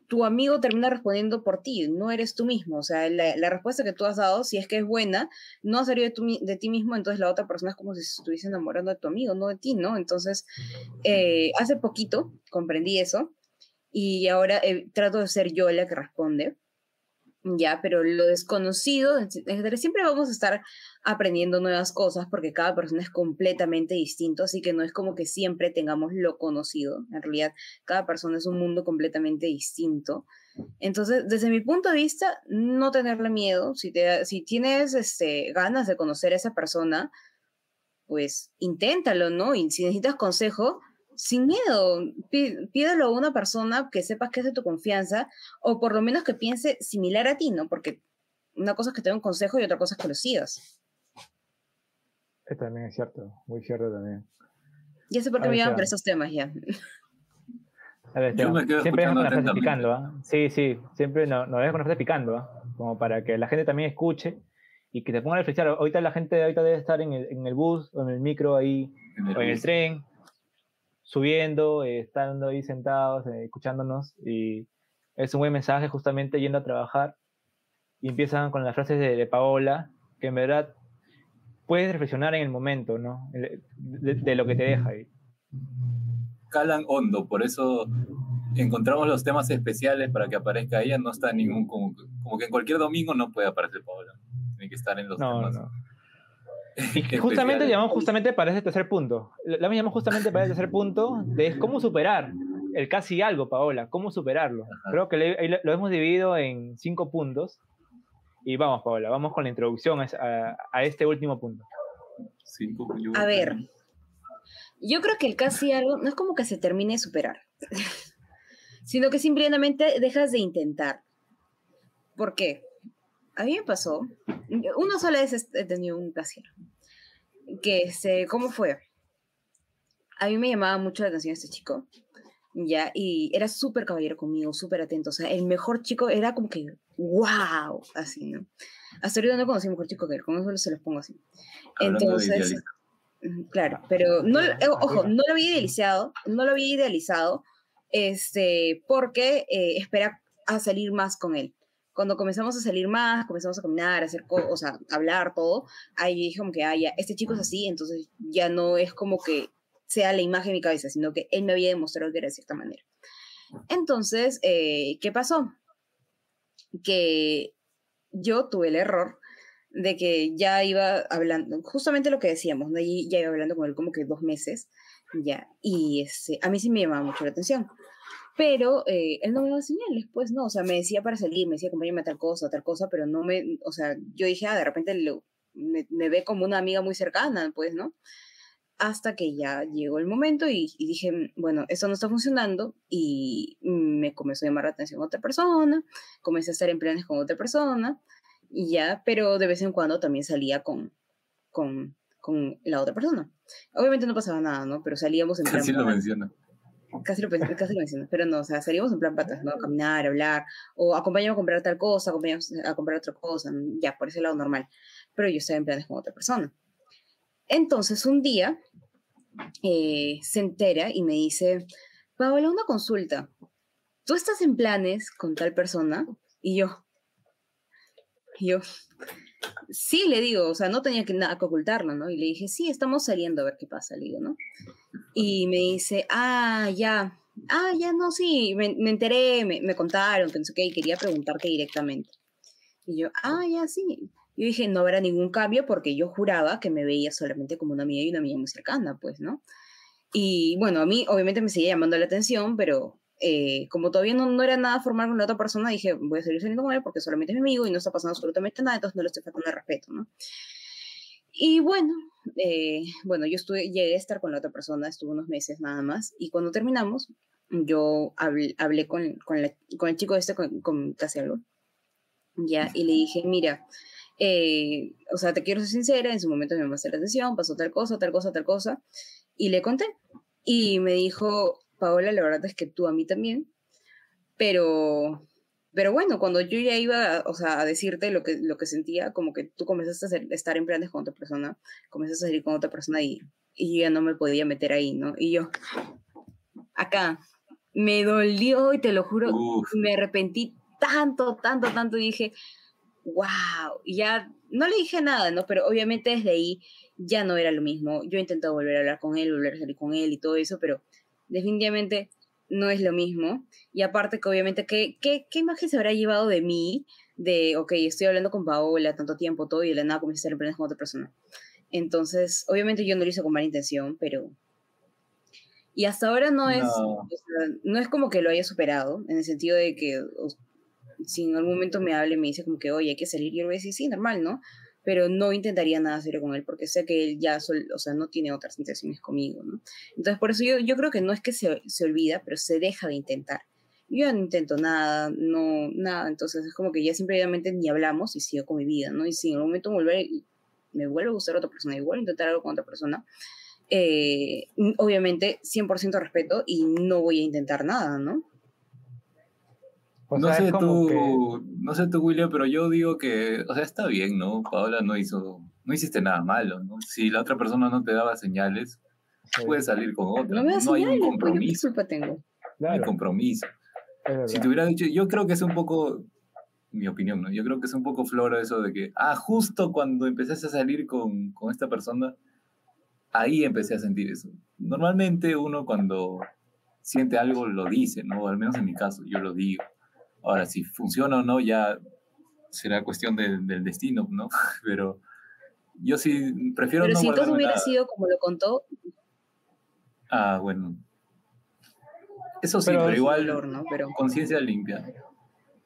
Speaker 6: tu amigo termina respondiendo por ti, no eres tú mismo. O sea, la, la respuesta que tú has dado, si es que es buena, no ha salido de, tu de ti mismo, entonces la otra persona es como si se estuviese enamorando de tu amigo, no de ti, ¿no? Entonces, eh, hace poquito comprendí eso y ahora eh, trato de ser yo la que responde. Ya, pero lo desconocido, siempre vamos a estar aprendiendo nuevas cosas porque cada persona es completamente distinto, así que no es como que siempre tengamos lo conocido. En realidad, cada persona es un mundo completamente distinto. Entonces, desde mi punto de vista, no tenerle miedo. Si, te, si tienes este, ganas de conocer a esa persona, pues inténtalo, ¿no? Y si necesitas consejo, sin miedo, pí- pídelo a una persona que sepas que es de tu confianza o por lo menos que piense similar a ti, ¿no? Porque una cosa es que te dé un consejo y otra cosa es que lo sigas.
Speaker 3: Eso también es cierto, muy cierto también.
Speaker 6: Ya sé por qué
Speaker 3: A
Speaker 6: me
Speaker 3: Seba.
Speaker 6: por esos temas ya.
Speaker 3: A ver,
Speaker 2: Yo
Speaker 3: Esteban,
Speaker 2: me quedo
Speaker 3: siempre
Speaker 2: escuchando
Speaker 3: con la frase picando, ¿ah? Sí, sí, siempre nos no con la frase picando, ¿ah? Como para que la gente también escuche y que te ponga a reflexionar. Ahorita la gente ahorita debe estar en el, en el bus o en el micro ahí,
Speaker 2: En el
Speaker 3: o en el tren, subiendo, eh, estando ahí sentados, eh, escuchándonos, y es un buen mensaje justamente yendo a trabajar, y empiezan con las frases de, de Paola, que en verdad puedes reflexionar en el momento, ¿no? De, de- lo que te deja ahí.
Speaker 2: Calan hondo, por eso encontramos los temas especiales para que aparezca ella. No está ningún, como, como que en cualquier domingo no puede aparecer Paola. Tiene que estar en los
Speaker 3: No,
Speaker 2: temas.
Speaker 3: no. Y que justamente llamamos justamente para ese tercer punto. La la llamamos justamente para ese tercer punto de cómo superar el casi algo, Paola, cómo superarlo.
Speaker 2: Ajá.
Speaker 3: Creo que le- lo, hemos dividido en cinco puntos. Y vamos, Paola, vamos con la introducción a, a- a este último punto.
Speaker 2: Cinco, yo-
Speaker 6: A ver, yo creo que el casi algo no es como que se termine de superar, sino que simplemente dejas de intentar. ¿Por qué? A mí me pasó, una sola vez he tenido un casi algo, que se, ¿cómo fue? A mí me llamaba mucho la atención este chico, ya, y era súper caballero conmigo, súper atento, o sea, el mejor chico era como que, wow, así, ¿no? Hasta ahorita no conocí mejor chico que él, con eso se los pongo así.
Speaker 2: Hablando
Speaker 6: Entonces, Claro, pero no, lo- eh, ojo,
Speaker 3: arriba.
Speaker 6: no lo había idealizado, no lo había idealizado, este, porque eh, espera a salir más con él. Cuando comenzamos a salir más, comenzamos a caminar, a hacer cosas, o sea, hablar, todo, ahí dije como que, ah, ya, este chico es así, entonces ya no es como que sea la imagen de mi cabeza, sino que él me había demostrado que era de cierta manera. Entonces, eh, ¿qué pasó? Que yo tuve el error de que ya iba hablando, justamente lo que decíamos, ¿no? Y ya iba hablando con él como que dos meses, ya, y este, a mí sí me llamaba mucho la atención. Pero eh, él no me daba señales, pues no, o sea, me decía para salir, me decía acompáñame a tal cosa, tal cosa, pero no me, o sea, yo dije, ah, de repente lo- me, me ve como una amiga muy cercana, pues, ¿no? Hasta que ya llegó el momento y, y dije, "Mm, bueno, esto no está funcionando y me comenzó a llamar la atención otra persona, comencé a estar en planes con otra persona, y ya, pero de vez en cuando también salía con, con, con la otra persona. Obviamente no pasaba nada, ¿no? Pero salíamos en plan...
Speaker 2: Así lo menciona.
Speaker 6: Casi lo, pen- casi lo menciono, pero no, o sea, salíamos en plan patas, ¿no? Caminar, hablar, o acompañamos a comprar tal cosa, acompañamos a comprar otra cosa, ¿no? ya, por ese lado normal. Pero yo estaba en planes con otra persona. Entonces, un día eh, se entera y me dice, Paola, una consulta. ¿Tú estás en planes con tal persona? Y yo, y yo, sí, le digo, o sea, no tenía que nada que ocultarlo, ¿no? Y le dije, sí, estamos saliendo a ver qué pasa, le digo, ¿no? Y me dice, ah, ya, ah, ya, no, sí, me, me enteré, me, me contaron, que no sé qué, y quería preguntarte directamente. Y yo, ah, ya, sí. Yo dije, no habrá ningún cambio porque yo juraba que me veía solamente como una amiga y una amiga muy cercana, pues, ¿no? Y bueno, a mí obviamente me seguía llamando la atención, pero eh, como todavía no, no era nada formal con la otra persona, dije, voy a seguir saliendo con él porque solamente es mi amigo y no está pasando absolutamente nada, entonces no le estoy faltando el respeto, ¿no? Y bueno, eh, bueno, yo estuve, llegué a estar con la otra persona, estuve unos meses nada más, y cuando terminamos, yo hablé, hablé con, con, la- con el chico este, con, con casi algo, ya, y le dije, mira, eh, o sea, te quiero ser sincera, en su momento me llamaste la atención, pasó tal cosa, tal cosa, tal cosa, y le conté, y me dijo, Paola, la verdad es que tú a mí también, pero, pero bueno, cuando yo ya iba, o sea, a decirte lo que, lo que sentía, como que tú comenzaste a hacer- estar en planes con otra persona, comenzaste a salir con otra persona y, y yo ya no me podía meter ahí, ¿no? Y yo, acá, me dolió y te lo juro,
Speaker 2: Uf,
Speaker 6: me arrepentí tanto, tanto, tanto, y dije, wow, y ya no le dije nada, ¿no? Pero obviamente desde ahí ya no era lo mismo. Yo he intentado volver a hablar con él, volver a salir con él y todo eso, pero definitivamente no es lo mismo. Y aparte que obviamente, ¿qué, qué, qué imagen se habrá llevado de mí? De, ok, estoy hablando con Paola tanto tiempo, todo, y de la nada comienza a hacer planes con otra persona. Entonces, obviamente yo no lo hice con mala intención, pero... Y hasta ahora no es,
Speaker 2: No.
Speaker 6: o sea, no es como que lo haya superado, en el sentido de que o- si en algún momento me habla y me dice como que, oye, hay que salir, yo le voy a decir, sí, normal, ¿no? Pero no intentaría nada serio con él, porque sé que él ya, sol- o sea, no tiene otras intenciones conmigo, ¿no? Entonces, por eso yo, yo creo que no es que se, se olvida, pero se deja de intentar. Yo no intento nada, no, nada, entonces es como que ya simplemente ni hablamos y sigo con mi vida, ¿no? Y si en algún momento me vuelve, me vuelve a gustar otra persona, igual intentar algo con otra persona, eh, obviamente 100% respeto y no voy a intentar nada, ¿no?
Speaker 3: O
Speaker 2: no
Speaker 3: sea,
Speaker 2: sé tú,
Speaker 3: que-
Speaker 2: no sé tú, William, pero yo digo que, o sea, está bien, ¿no? Paola no hizo, no hiciste nada malo, ¿no? Si la otra persona no te daba señales,
Speaker 3: sí,
Speaker 2: puedes salir con otra.
Speaker 6: No me da
Speaker 2: no hay
Speaker 6: señales,
Speaker 2: un
Speaker 6: pues, ¿yo ¿qué
Speaker 2: compromiso,
Speaker 6: culpa tengo?
Speaker 2: no hay
Speaker 3: claro,
Speaker 2: compromiso. Si te hubiera dicho, yo creo que es un poco, mi opinión, ¿no? Yo creo que es un poco floro eso de que, ah, justo cuando empezaste a salir con, con esta persona, ahí empecé a sentir eso. Normalmente uno cuando siente algo lo dice, ¿no? Al menos en mi caso, yo lo digo. Ahora, si funciona o no, ya será cuestión del- del destino, ¿no? Pero yo sí prefiero
Speaker 6: Pero
Speaker 2: no
Speaker 6: si entonces
Speaker 2: guardarme
Speaker 6: hubiera
Speaker 2: nada.
Speaker 6: sido como lo contó,
Speaker 2: Ah, bueno. Eso sí,
Speaker 3: Pero
Speaker 2: pero,
Speaker 3: es
Speaker 2: igual
Speaker 6: dolor, ¿no? Pero
Speaker 2: conciencia limpia.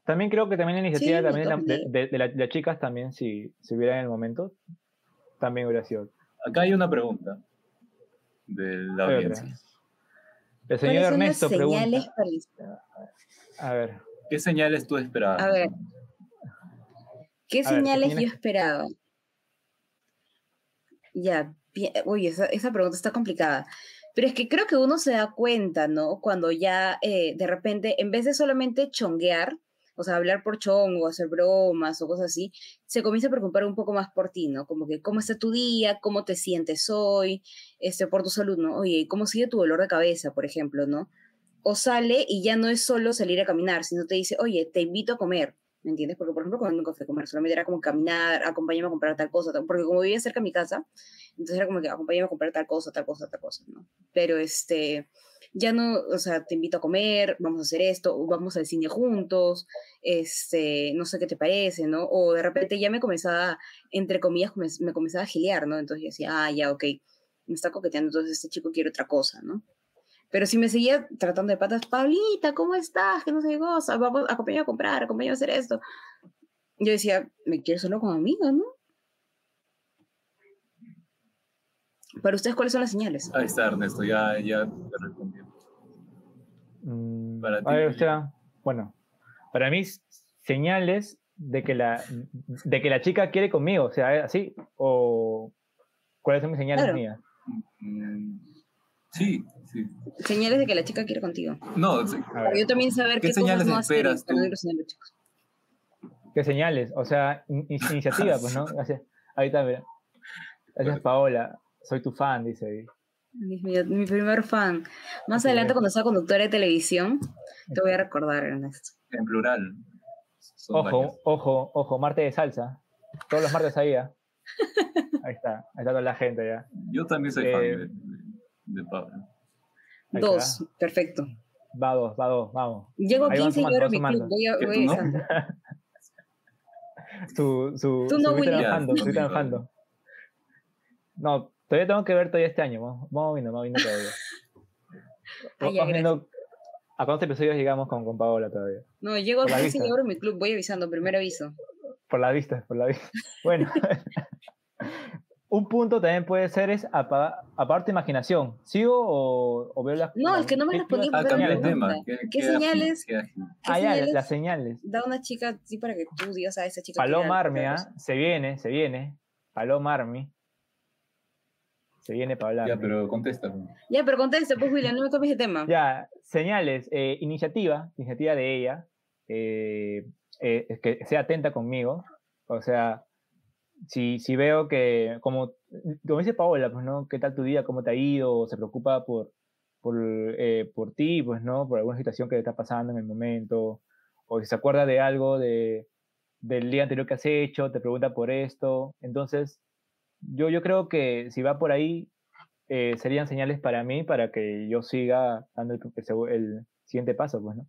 Speaker 3: También creo que también la iniciativa
Speaker 6: Sí,
Speaker 3: también de,
Speaker 6: de
Speaker 3: la- de, de- de la- de las chicas también, si, si hubiera en el momento, también hubiera sido.
Speaker 2: Acá hay una pregunta de la audiencia.
Speaker 3: El señor
Speaker 6: ¿cuáles son las
Speaker 3: Ernesto pregunta.
Speaker 6: para
Speaker 3: A ver,
Speaker 2: ¿Qué señales tú esperabas?
Speaker 6: A ver. ¿Qué
Speaker 3: A ver, ¿qué
Speaker 6: señales yo
Speaker 3: señales?
Speaker 6: esperaba? Ya, uy, esa, esa pregunta está complicada. Pero es que creo que uno se da cuenta, ¿no? Cuando ya eh, de repente, en vez de solamente chonguear, o sea, hablar por chongo, hacer bromas o cosas así, se comienza a preocupar un poco más por ti, ¿no? Como que, ¿cómo está tu día? ¿Cómo te sientes hoy? Este, por tu salud, ¿no? Oye, ¿cómo sigue tu dolor de cabeza, por ejemplo, ¿no? O sale y ya no es solo salir a caminar, sino te dice, oye, te invito a comer, ¿me entiendes? Porque, por ejemplo, cuando nunca fui a comer, solamente era como caminar, acompáñame a comprar tal cosa, porque como vivía cerca de mi casa, entonces era como que acompáñame a comprar tal cosa, tal cosa, tal cosa, ¿no? Pero este, ya no, o sea, te invito a comer, vamos a hacer esto, o vamos al cine juntos, este, no sé qué te parece, ¿no? O de repente ya me comenzaba, entre comillas, me comenzaba a gilear, ¿no? Entonces yo decía, ah, ya, ok, me está coqueteando, entonces este chico quiere otra cosa, ¿no? Pero si me seguía tratando de patas, Pablita, ¿cómo estás? Que no sé qué cosa, vamos, acompáñame a comprar, acompáñame a hacer esto. Yo decía, me quiero solo como amiga, ¿no? Para ustedes, ¿cuáles son las señales?
Speaker 2: Ahí está, Ernesto, ya, ya te respondí.
Speaker 3: mm,
Speaker 2: Para ti,
Speaker 3: a ver,
Speaker 2: William.
Speaker 3: Esteban, bueno, para mí señales de que la de que la chica quiere conmigo, o sea, así o cuáles son mis señales
Speaker 6: Claro.
Speaker 3: mías.
Speaker 2: Mm, Sí, sí.
Speaker 6: Señales de que la chica quiere contigo.
Speaker 2: No, sí.
Speaker 6: Yo también saber
Speaker 2: ¿Qué
Speaker 6: qué, cosas
Speaker 2: señales
Speaker 6: no
Speaker 2: esperas
Speaker 6: para no
Speaker 2: tú?
Speaker 6: chicos.
Speaker 3: ¿Qué señales? O sea, in- in- iniciativa, pues, ¿no? Gracias. Ahí está, mira. Gracias, Paola. Soy tu fan, dice
Speaker 6: mi primer fan. Más
Speaker 3: Sí,
Speaker 6: adelante, cuando sea conductora de televisión, te voy a recordar, Ernesto.
Speaker 2: En plural. Son
Speaker 3: Ojo, ojo, ojo, martes de salsa. Todos los martes ahí, ¿ah? Ahí está, ahí está toda la gente ya.
Speaker 2: Yo también soy fan
Speaker 3: Eh,
Speaker 2: de, de, de Pablo.
Speaker 3: Ahí
Speaker 6: Dos, perfecto.
Speaker 3: Va dos, va dos, vamos.
Speaker 6: Llego a
Speaker 3: Ahí van
Speaker 6: 15 y
Speaker 3: sumando, van
Speaker 6: mi club. Voy a,
Speaker 2: ¿Que
Speaker 6: voy
Speaker 2: tú no?
Speaker 6: avisando.
Speaker 3: Su, su,
Speaker 6: Tú no,
Speaker 3: su Twitter
Speaker 6: William.
Speaker 3: bajando,
Speaker 2: Ya,
Speaker 3: su Twitter
Speaker 2: no,
Speaker 3: todavía tengo que ver todavía este año. Vamos, vamos viendo, vamos viendo todavía.
Speaker 6: Ya,
Speaker 3: Vamos viendo a cuántos episodios llegamos con, con Paola todavía.
Speaker 6: No, llego a
Speaker 3: Por la
Speaker 6: 15 y mi club. Voy avisando, primer aviso.
Speaker 3: Por la vista, por la vista. Bueno, un punto también puede ser es tu imaginación. ¿Sigo o, o veo las
Speaker 6: No, es que no me respondí
Speaker 3: qué
Speaker 2: Ah, cambié
Speaker 3: señalar?
Speaker 2: tema. Qué-
Speaker 6: ¿Qué
Speaker 2: qué ágil,
Speaker 6: señales?
Speaker 2: qué ágil.
Speaker 6: ¿Qué
Speaker 3: Ah, ya, las señales.
Speaker 6: da una chica sí para que tú digas a esa chica?
Speaker 3: Paloma Army, ¿ah? se viene, se viene. Paloma Army. Se viene para hablar.
Speaker 2: Ya, pero contesta.
Speaker 6: Ya, pero contesta, pues, William, no me cambies de tema.
Speaker 3: Ya, señales. eh, iniciativa, iniciativa de ella. eh, eh, que sea atenta conmigo. O sea, si, si veo que, como, como dice Paola, pues, ¿no? ¿Qué tal tu día? ¿Cómo te ha ido? Se preocupa por, por, eh, por ti, pues, ¿no? Por alguna situación que te está pasando en el momento. O si se acuerda de algo de, del día anterior que has hecho, te pregunta por esto. Entonces, yo, yo creo que si va por ahí, eh, serían señales para mí para que yo siga dando el, el el siguiente paso, pues, ¿no?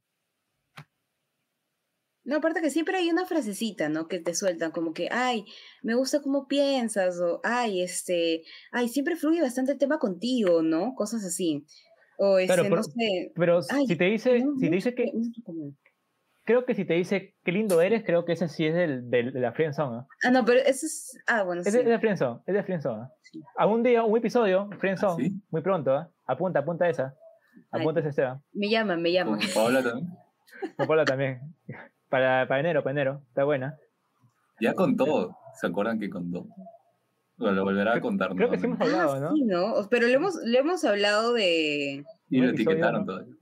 Speaker 6: No, aparte que siempre hay una frasecita, ¿no? Que te sueltan como que, ay, me gusta cómo piensas, o ay, este, ay, siempre fluye bastante el tema contigo, ¿no? Cosas así. O este,
Speaker 3: Claro,
Speaker 6: no
Speaker 3: pero-
Speaker 6: sé.
Speaker 3: Pero
Speaker 6: Ay,
Speaker 3: si te dice,
Speaker 6: no,
Speaker 3: si te dice que,
Speaker 6: no
Speaker 3: creo que si te dice qué lindo eres, creo que ese sí es del, del- de la friendzone, ¿no?
Speaker 6: Ah, no, pero eso es. Ah, bueno,
Speaker 3: Es
Speaker 6: sí.
Speaker 3: de, es de friendzone, es de friendzone. ¿ah?
Speaker 6: Sí.
Speaker 3: Algún día, un episodio, friendzone,
Speaker 2: ¿Sí?
Speaker 3: muy pronto, ¿ah? Apunta, apunta esa.
Speaker 6: Ay.
Speaker 3: Apunta ese Esteban.
Speaker 6: Me llaman, me llaman.
Speaker 2: Con Paola también.
Speaker 3: Con Paula también. Para, para enero, para enero. Está buena.
Speaker 2: Ya contó. ¿Se acuerdan que contó? Bueno, lo volverá a contar.
Speaker 3: Creo que sí hemos hablado, ¿no?
Speaker 6: Sí, ¿no? Pero le hemos, le hemos hablado de.
Speaker 2: Y lo etiquetaron
Speaker 3: ¿no?
Speaker 2: todavía.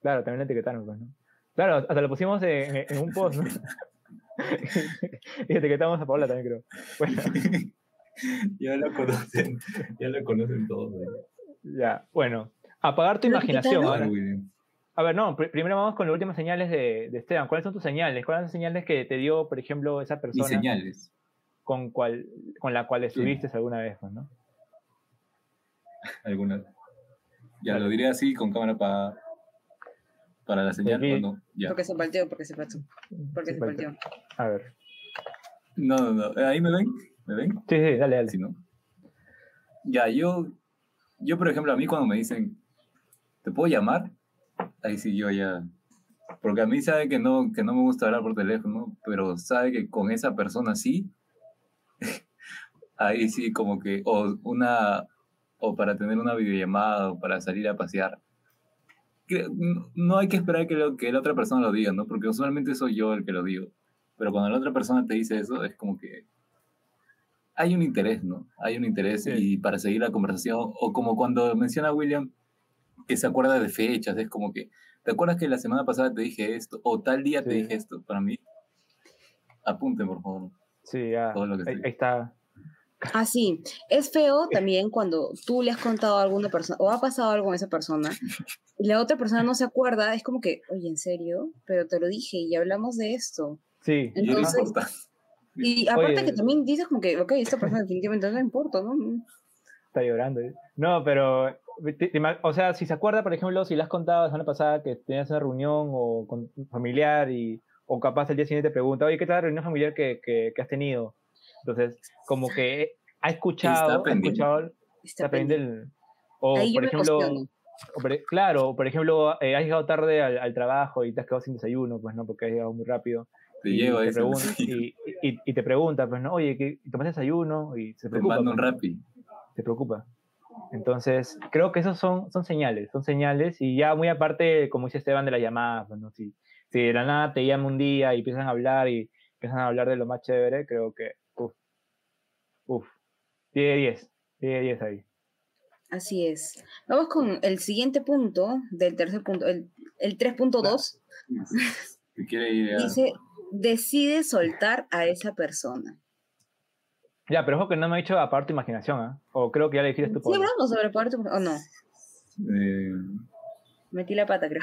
Speaker 3: Claro, también la etiquetaron, pues, ¿no? Claro, hasta lo pusimos en, un post, ¿no? y etiquetamos a Paula también, creo. Bueno,
Speaker 2: ya lo conocen. Ya lo conocen todos.
Speaker 3: ya. Bueno, apagar tu
Speaker 6: ¿Lo
Speaker 3: imaginación ahora.
Speaker 2: Muy bien.
Speaker 3: A ver, no, pr- primero vamos con las últimas señales de, de Esteban. ¿Cuáles son tus señales? ¿Cuáles son las señales que te dio, por ejemplo, esa persona
Speaker 2: señales.
Speaker 3: con, cual, con la cual estuviste alguna vez, pues, ¿no?
Speaker 2: Algunas. Ya lo diré así con cámara para para la señal. ¿o no? Ya.
Speaker 6: Porque se partió, porque se partió. Porque
Speaker 3: Sí,
Speaker 6: se
Speaker 3: falta.
Speaker 6: partió.
Speaker 3: A ver.
Speaker 2: No, no, no. ¿Ahí me ven? ¿Me ven?
Speaker 3: Sí, sí, dale, dale.
Speaker 2: Sí, ¿no? Ya, yo, yo, por ejemplo, a mí cuando me dicen, ¿te puedo llamar? Ahí sí yo ya... Porque a mí sabe que no, que no me gusta hablar por teléfono, pero sabe que con esa persona sí. Ahí sí como que, o una, o para tener una videollamada, o para salir a pasear. No hay que esperar que, lo- que la otra persona lo diga, ¿no? Porque usualmente soy yo el que lo digo. Pero cuando la otra persona te dice eso, es como que hay un interés, ¿no? Hay un interés
Speaker 3: Sí.
Speaker 2: y para seguir la conversación, o como cuando menciona William que se acuerda de fechas, es como que, ¿te acuerdas que la semana pasada te dije esto? O tal día te
Speaker 3: Sí.
Speaker 2: dije esto, para mí. Apunten, por favor.
Speaker 3: Sí, ya.
Speaker 2: Todo lo que
Speaker 3: Ahí, ahí está.
Speaker 6: Ah, sí. Es feo también cuando tú le has contado a alguna persona o ha pasado algo con esa persona y la otra persona no se acuerda. Es como que, oye, ¿en serio? Pero te lo dije y hablamos de esto.
Speaker 3: Sí.
Speaker 2: Y no
Speaker 6: Entonces-
Speaker 2: importa.
Speaker 6: Y aparte
Speaker 3: Oye.
Speaker 6: que también dices como que, ok, esta persona definitivamente no le importa, ¿no?
Speaker 3: Está llorando. ¿eh? No, pero, te- te o sea, si se acuerda, por ejemplo, si le has contado la semana pasada que tenías una reunión o con un familiar y, o capaz el día siguiente te pregunta, oye, ¿qué tal la reunión familiar que, que, que has tenido? Entonces, como que ha escuchado, ha
Speaker 2: pendiente.
Speaker 3: escuchado,
Speaker 6: Está
Speaker 3: está pendiente
Speaker 6: pendiente.
Speaker 3: o
Speaker 6: Ahí
Speaker 3: por ejemplo, o por- claro, por ejemplo, eh, has llegado tarde al, al trabajo y te has quedado sin desayuno, pues no, porque has llegado muy rápido.
Speaker 2: Te
Speaker 3: y,
Speaker 2: llevo
Speaker 3: te
Speaker 2: eso.
Speaker 3: pregun- y, y- y te pregunta, pues no, oye, ¿qué, ¿tomaste desayuno? Y se
Speaker 2: Te
Speaker 3: preocupa.
Speaker 2: mando un
Speaker 3: pues, ¿no?
Speaker 2: rapi.
Speaker 3: te preocupa. Entonces, creo que esos son, son señales, son señales, y ya muy aparte, como dice Esteban, de las llamadas, ¿no? si, si de la nada te llama un día y empiezan a hablar y empiezan a hablar de lo más chévere, creo que, uff, uff, 10 de 10, 10 de 10 ahí.
Speaker 6: Así es. Vamos con el siguiente punto del tercer punto, el, el 3.2.
Speaker 2: Si quiere ir a...
Speaker 6: Dice, decide soltar a esa persona.
Speaker 3: Ya, pero ojo que no me ha dicho aparte imaginación, ¿ah? O creo que ya le dijiste tú,
Speaker 6: Sí,
Speaker 3: Paula.
Speaker 6: hablamos sobre parte o no.
Speaker 2: eh,
Speaker 6: Metí la pata, creo.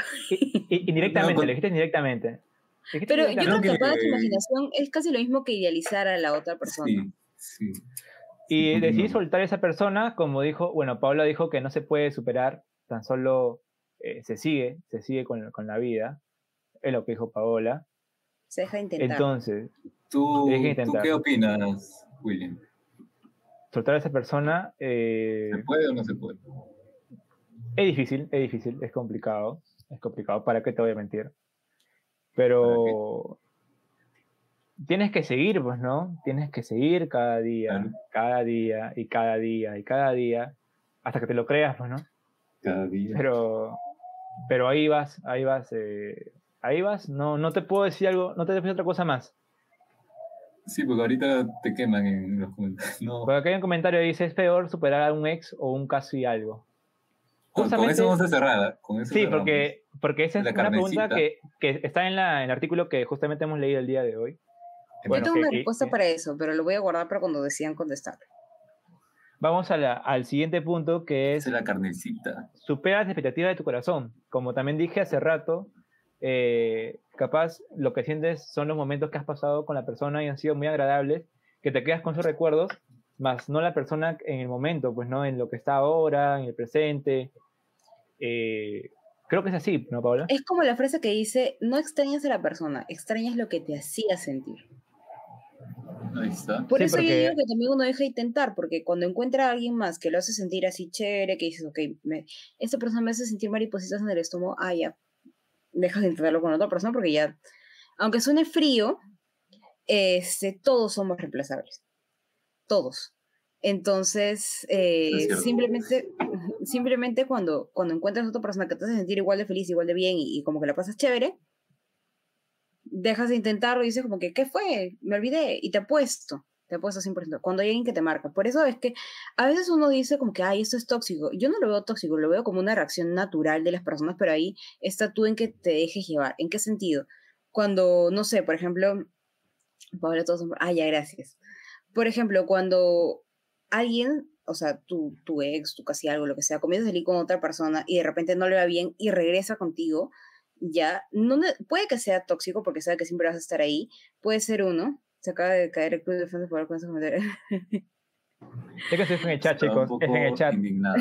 Speaker 3: I- Indirectamente,
Speaker 2: No, con-
Speaker 3: le dijiste indirectamente. Dijiste
Speaker 6: Pero yo creo que apagar tu imaginación es casi lo mismo que idealizar a la otra persona.
Speaker 2: sí, sí.
Speaker 3: Y
Speaker 2: Sí,
Speaker 3: decidí
Speaker 2: no.
Speaker 3: soltar a esa persona, como dijo, bueno, Paula dijo que no se puede superar, tan solo eh, se sigue, se sigue con, con la vida, es lo que dijo Paola.
Speaker 6: Se deja de intentar.
Speaker 3: Entonces,
Speaker 2: ¿Tú,
Speaker 3: Tienes que
Speaker 2: ¿Tú
Speaker 3: intentar.
Speaker 2: qué opinas, William?
Speaker 3: soltar a esa persona eh,
Speaker 2: ¿Se puede o no se puede?
Speaker 3: es difícil, es difícil, es complicado, es complicado, ¿para qué te voy a mentir? Pero tienes que seguir, pues, ¿no? Tienes que seguir cada día,
Speaker 2: Claro.
Speaker 3: cada día y cada día y cada día, hasta que te lo creas, pues, ¿no?
Speaker 2: Cada día.
Speaker 3: Pero, pero ahí vas, ahí vas, eh, ahí vas, no, no te puedo decir algo, no te puedo decir otra cosa más.
Speaker 2: Sí, porque ahorita te queman en los comentarios. No,
Speaker 3: Porque acá hay un comentario que dice, es peor superar a un ex o un casi algo.
Speaker 2: con, con
Speaker 3: justamente-
Speaker 2: eso vamos a cerrar. ¿eh? Con eso
Speaker 3: Sí,
Speaker 2: cerramos.
Speaker 3: porque, porque esa es
Speaker 2: La
Speaker 3: una pregunta que, que está en, la, en el artículo que justamente hemos leído el día de hoy.
Speaker 6: Yo
Speaker 3: bueno,
Speaker 6: tengo
Speaker 3: que-
Speaker 6: una respuesta
Speaker 3: que-
Speaker 6: para eso, pero lo voy a guardar para cuando decidan contestar.
Speaker 3: Vamos a la- al siguiente punto que es
Speaker 2: es la carnecita.
Speaker 3: supera las expectativas de tu corazón. Como también dije hace rato, eh, capaz lo que sientes son los momentos que has pasado con la persona y han sido muy agradables, que te quedas con esos recuerdos más no la persona en el momento, pues no en lo que está ahora, en el presente. Eh, creo que es así, ¿no, Paola?
Speaker 6: Es como la frase que dice, no extrañas a la persona, extrañas lo que te hacía sentir.
Speaker 2: Ahí está.
Speaker 6: Por
Speaker 3: Sí,
Speaker 6: eso yo digo que también uno deja de intentar, porque cuando encuentra a alguien más que lo hace sentir así chévere, que dices, ok, me, esta persona me hace sentir maripositas en el estómago, ah, ya, dejas de intentarlo con otra persona porque ya, aunque suene frío, este, todos somos reemplazables. Todos. Entonces, eh, simplemente, simplemente cuando, cuando encuentras a otra persona que te hace sentir igual de feliz, igual de bien y, y como que la pasas chévere, dejas de intentarlo y dices como que, ¿qué fue? Me olvidé y te apuesto, te apuesto 100%. Cuando hay alguien que te marca. Por eso es que a veces uno dice como que, ay, esto es tóxico. Yo no lo veo tóxico, lo veo como una reacción natural de las personas, pero ahí está tú en que te dejes llevar. ¿En qué sentido? Cuando, no sé, por ejemplo, Paola, todos son... Ah, ya, gracias. Por ejemplo, cuando alguien, o sea, tu, tu ex, tu casi algo, lo que sea, comienza a salir con otra persona y de repente no le va bien y regresa contigo, ya, no, puede que sea tóxico porque sabe que siempre vas a estar ahí, puede ser uno, se acaba de caer el club de fans por con esos comentarios.
Speaker 3: Es que esto es en el chat, chicos. Es en el chat.
Speaker 2: indignada.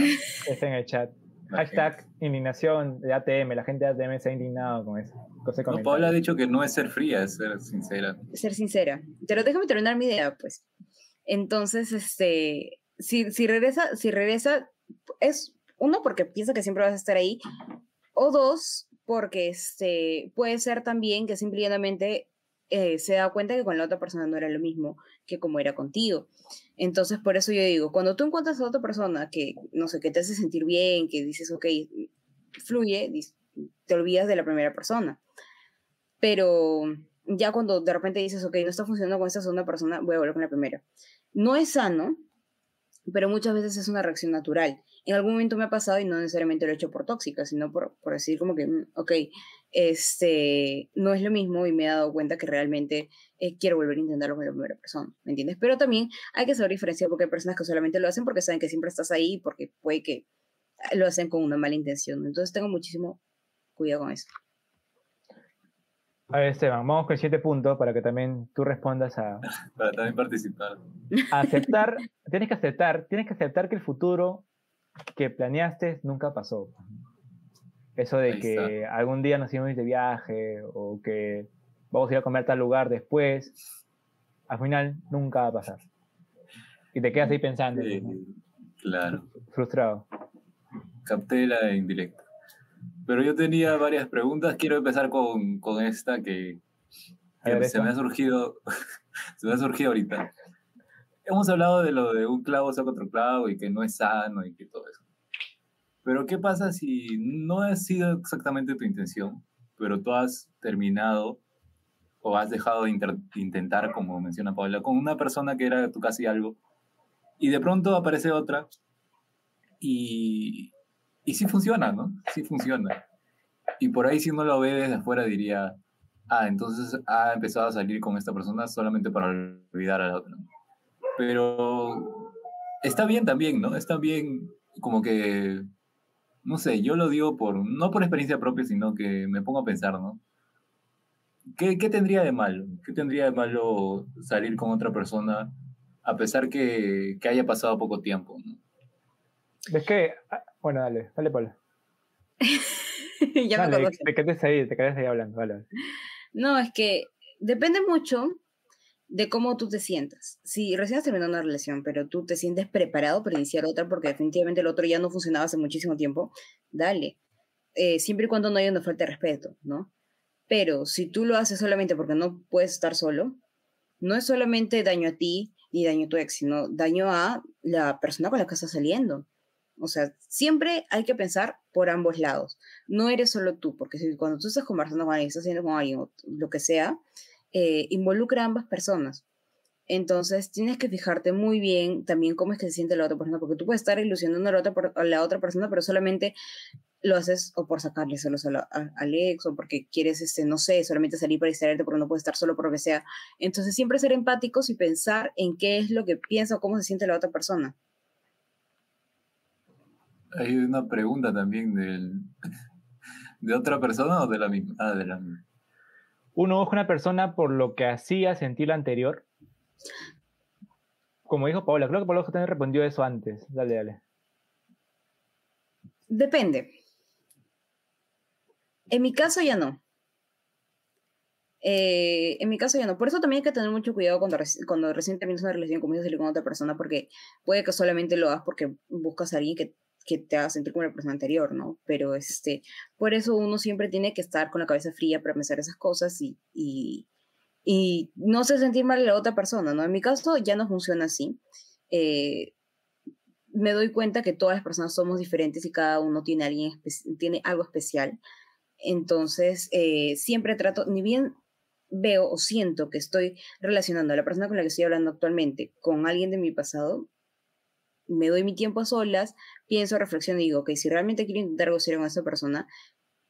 Speaker 3: Es en el chat.
Speaker 2: la
Speaker 3: Hashtag indignación de ATM. La gente de ATM se ha indignado con eso.
Speaker 2: No. Paola ha dicho que no es ser fría, es ser sincera.
Speaker 6: ser sincera. Pero déjame terminar mi idea, pues. Entonces, este, si, si regresa, si regresa, es uno porque piensa que siempre vas a estar ahí, o dos, porque este, puede ser también que simplemente eh, se da cuenta que con la otra persona no era lo mismo que como era contigo. Entonces, por eso yo digo, cuando tú encuentras a otra persona que, no sé, que te hace sentir bien, que dices, ok, fluye, te olvidas de la primera persona. Pero ya cuando de repente dices, ok, no está funcionando con esta segunda persona, voy a volver con la primera. No es sano, pero muchas veces es una reacción natural. En algún momento me ha pasado y no necesariamente lo he hecho por tóxica, sino por, por decir como que, mm, ok, este, no es lo mismo y me he dado cuenta que realmente eh, quiero volver a intentarlo con la primera persona, ¿me entiendes? Pero también hay que saber diferenciar porque hay personas que solamente lo hacen porque saben que siempre estás ahí, porque puede que lo hacen con una mala intención. Entonces tengo muchísimo cuidado con eso.
Speaker 3: A ver, Esteban, vamos con el siguiente punto para que también tú respondas a,
Speaker 2: Para también participar.
Speaker 3: aceptar. tienes que aceptar, tienes que aceptar que el futuro que planeaste nunca pasó. Eso de
Speaker 2: Ahí
Speaker 3: que algún día nos íbamos a ir de viaje o que vamos a ir a comer a tal lugar después, al final nunca va a pasar. Y te quedas ahí pensando,
Speaker 2: Eh,
Speaker 3: ¿no?
Speaker 2: claro.
Speaker 3: frustrado.
Speaker 2: capté la indirecta. Pero yo tenía varias preguntas. Quiero empezar con, con esta que,
Speaker 3: ver,
Speaker 2: se
Speaker 3: esta.
Speaker 2: me ha surgido, se me ha surgido ahorita. Hemos hablado de lo de un clavo saca otro clavo y que no es sano y que todo eso. Pero ¿qué pasa si no ha sido exactamente tu intención, pero tú has terminado o has dejado de intentar, como menciona Paula, con una persona que era tu casi algo y de pronto aparece otra y, y sí funciona, ¿no? Sí funciona. Y por ahí si uno lo ve desde afuera diría, ah, entonces ha empezado a salir con esta persona solamente para olvidar a la otra. Pero está bien también, ¿no? Está bien como que, no sé, yo lo digo por, no por experiencia propia, sino que me pongo a pensar, ¿no? ¿Qué, qué tendría de malo? ¿Qué tendría de malo salir con otra persona a pesar que, que haya pasado poco tiempo, ¿no?
Speaker 3: ¿Ves que? ah, Bueno, dale, dale, Paula.
Speaker 6: ya me
Speaker 3: Dale,
Speaker 6: acordé.
Speaker 3: te quedes ahí, te quedes ahí hablando, vale.
Speaker 6: No, es que depende mucho de cómo tú te sientas. Si recién has terminado una relación, pero tú te sientes preparado para iniciar otra porque definitivamente el otro ya no funcionaba hace muchísimo tiempo, dale. Eh, siempre y cuando no haya una falta de respeto, ¿no? Pero si tú lo haces solamente porque no puedes estar solo, no es solamente daño a ti ni daño a tu ex, sino daño a la persona con la que estás saliendo. O sea, siempre hay que pensar por ambos lados. No eres solo tú, porque si cuando tú estás conversando con alguien, estás haciendo con alguien, lo que sea, eh, involucra a ambas personas. Entonces, tienes que fijarte muy bien también cómo es que se siente la otra persona, porque tú puedes estar ilusionando a la otra, la otra persona, pero solamente lo haces o por sacarle celos al ex, o porque quieres, este, no sé, solamente salir para distraerte porque no puedes estar solo por lo que sea. Entonces, siempre ser empáticos y pensar en qué es lo que piensa o cómo se siente la otra persona.
Speaker 2: Hay una pregunta también de otra persona o de la misma. Ah, de la misma.
Speaker 3: Uno busca una persona por lo que hacía sentir la anterior. como dijo Paola, creo que Paola también respondió eso antes. Dale, dale.
Speaker 6: Depende. En mi caso ya no. Eh, en mi caso ya no. Por eso también hay que tener mucho cuidado cuando, reci- recién terminas una relación comienzas a con otra persona, porque puede que solamente lo hagas porque buscas a alguien que, que te haga sentir como la persona anterior, ¿no? Pero este, por eso uno siempre tiene que estar con la cabeza fría para pensar esas cosas y, y, y no se sentir mal a la otra persona, ¿no? En mi caso ya no funciona así. Eh, me doy cuenta que todas las personas somos diferentes y cada uno tiene, alguien tiene algo especial. Entonces, eh, siempre trato, ni bien veo o siento que estoy relacionando a la persona con la que estoy hablando actualmente con alguien de mi pasado, me doy mi tiempo a solas, pienso, reflexiono y digo, ok, si realmente quiero intentar serio con esta persona,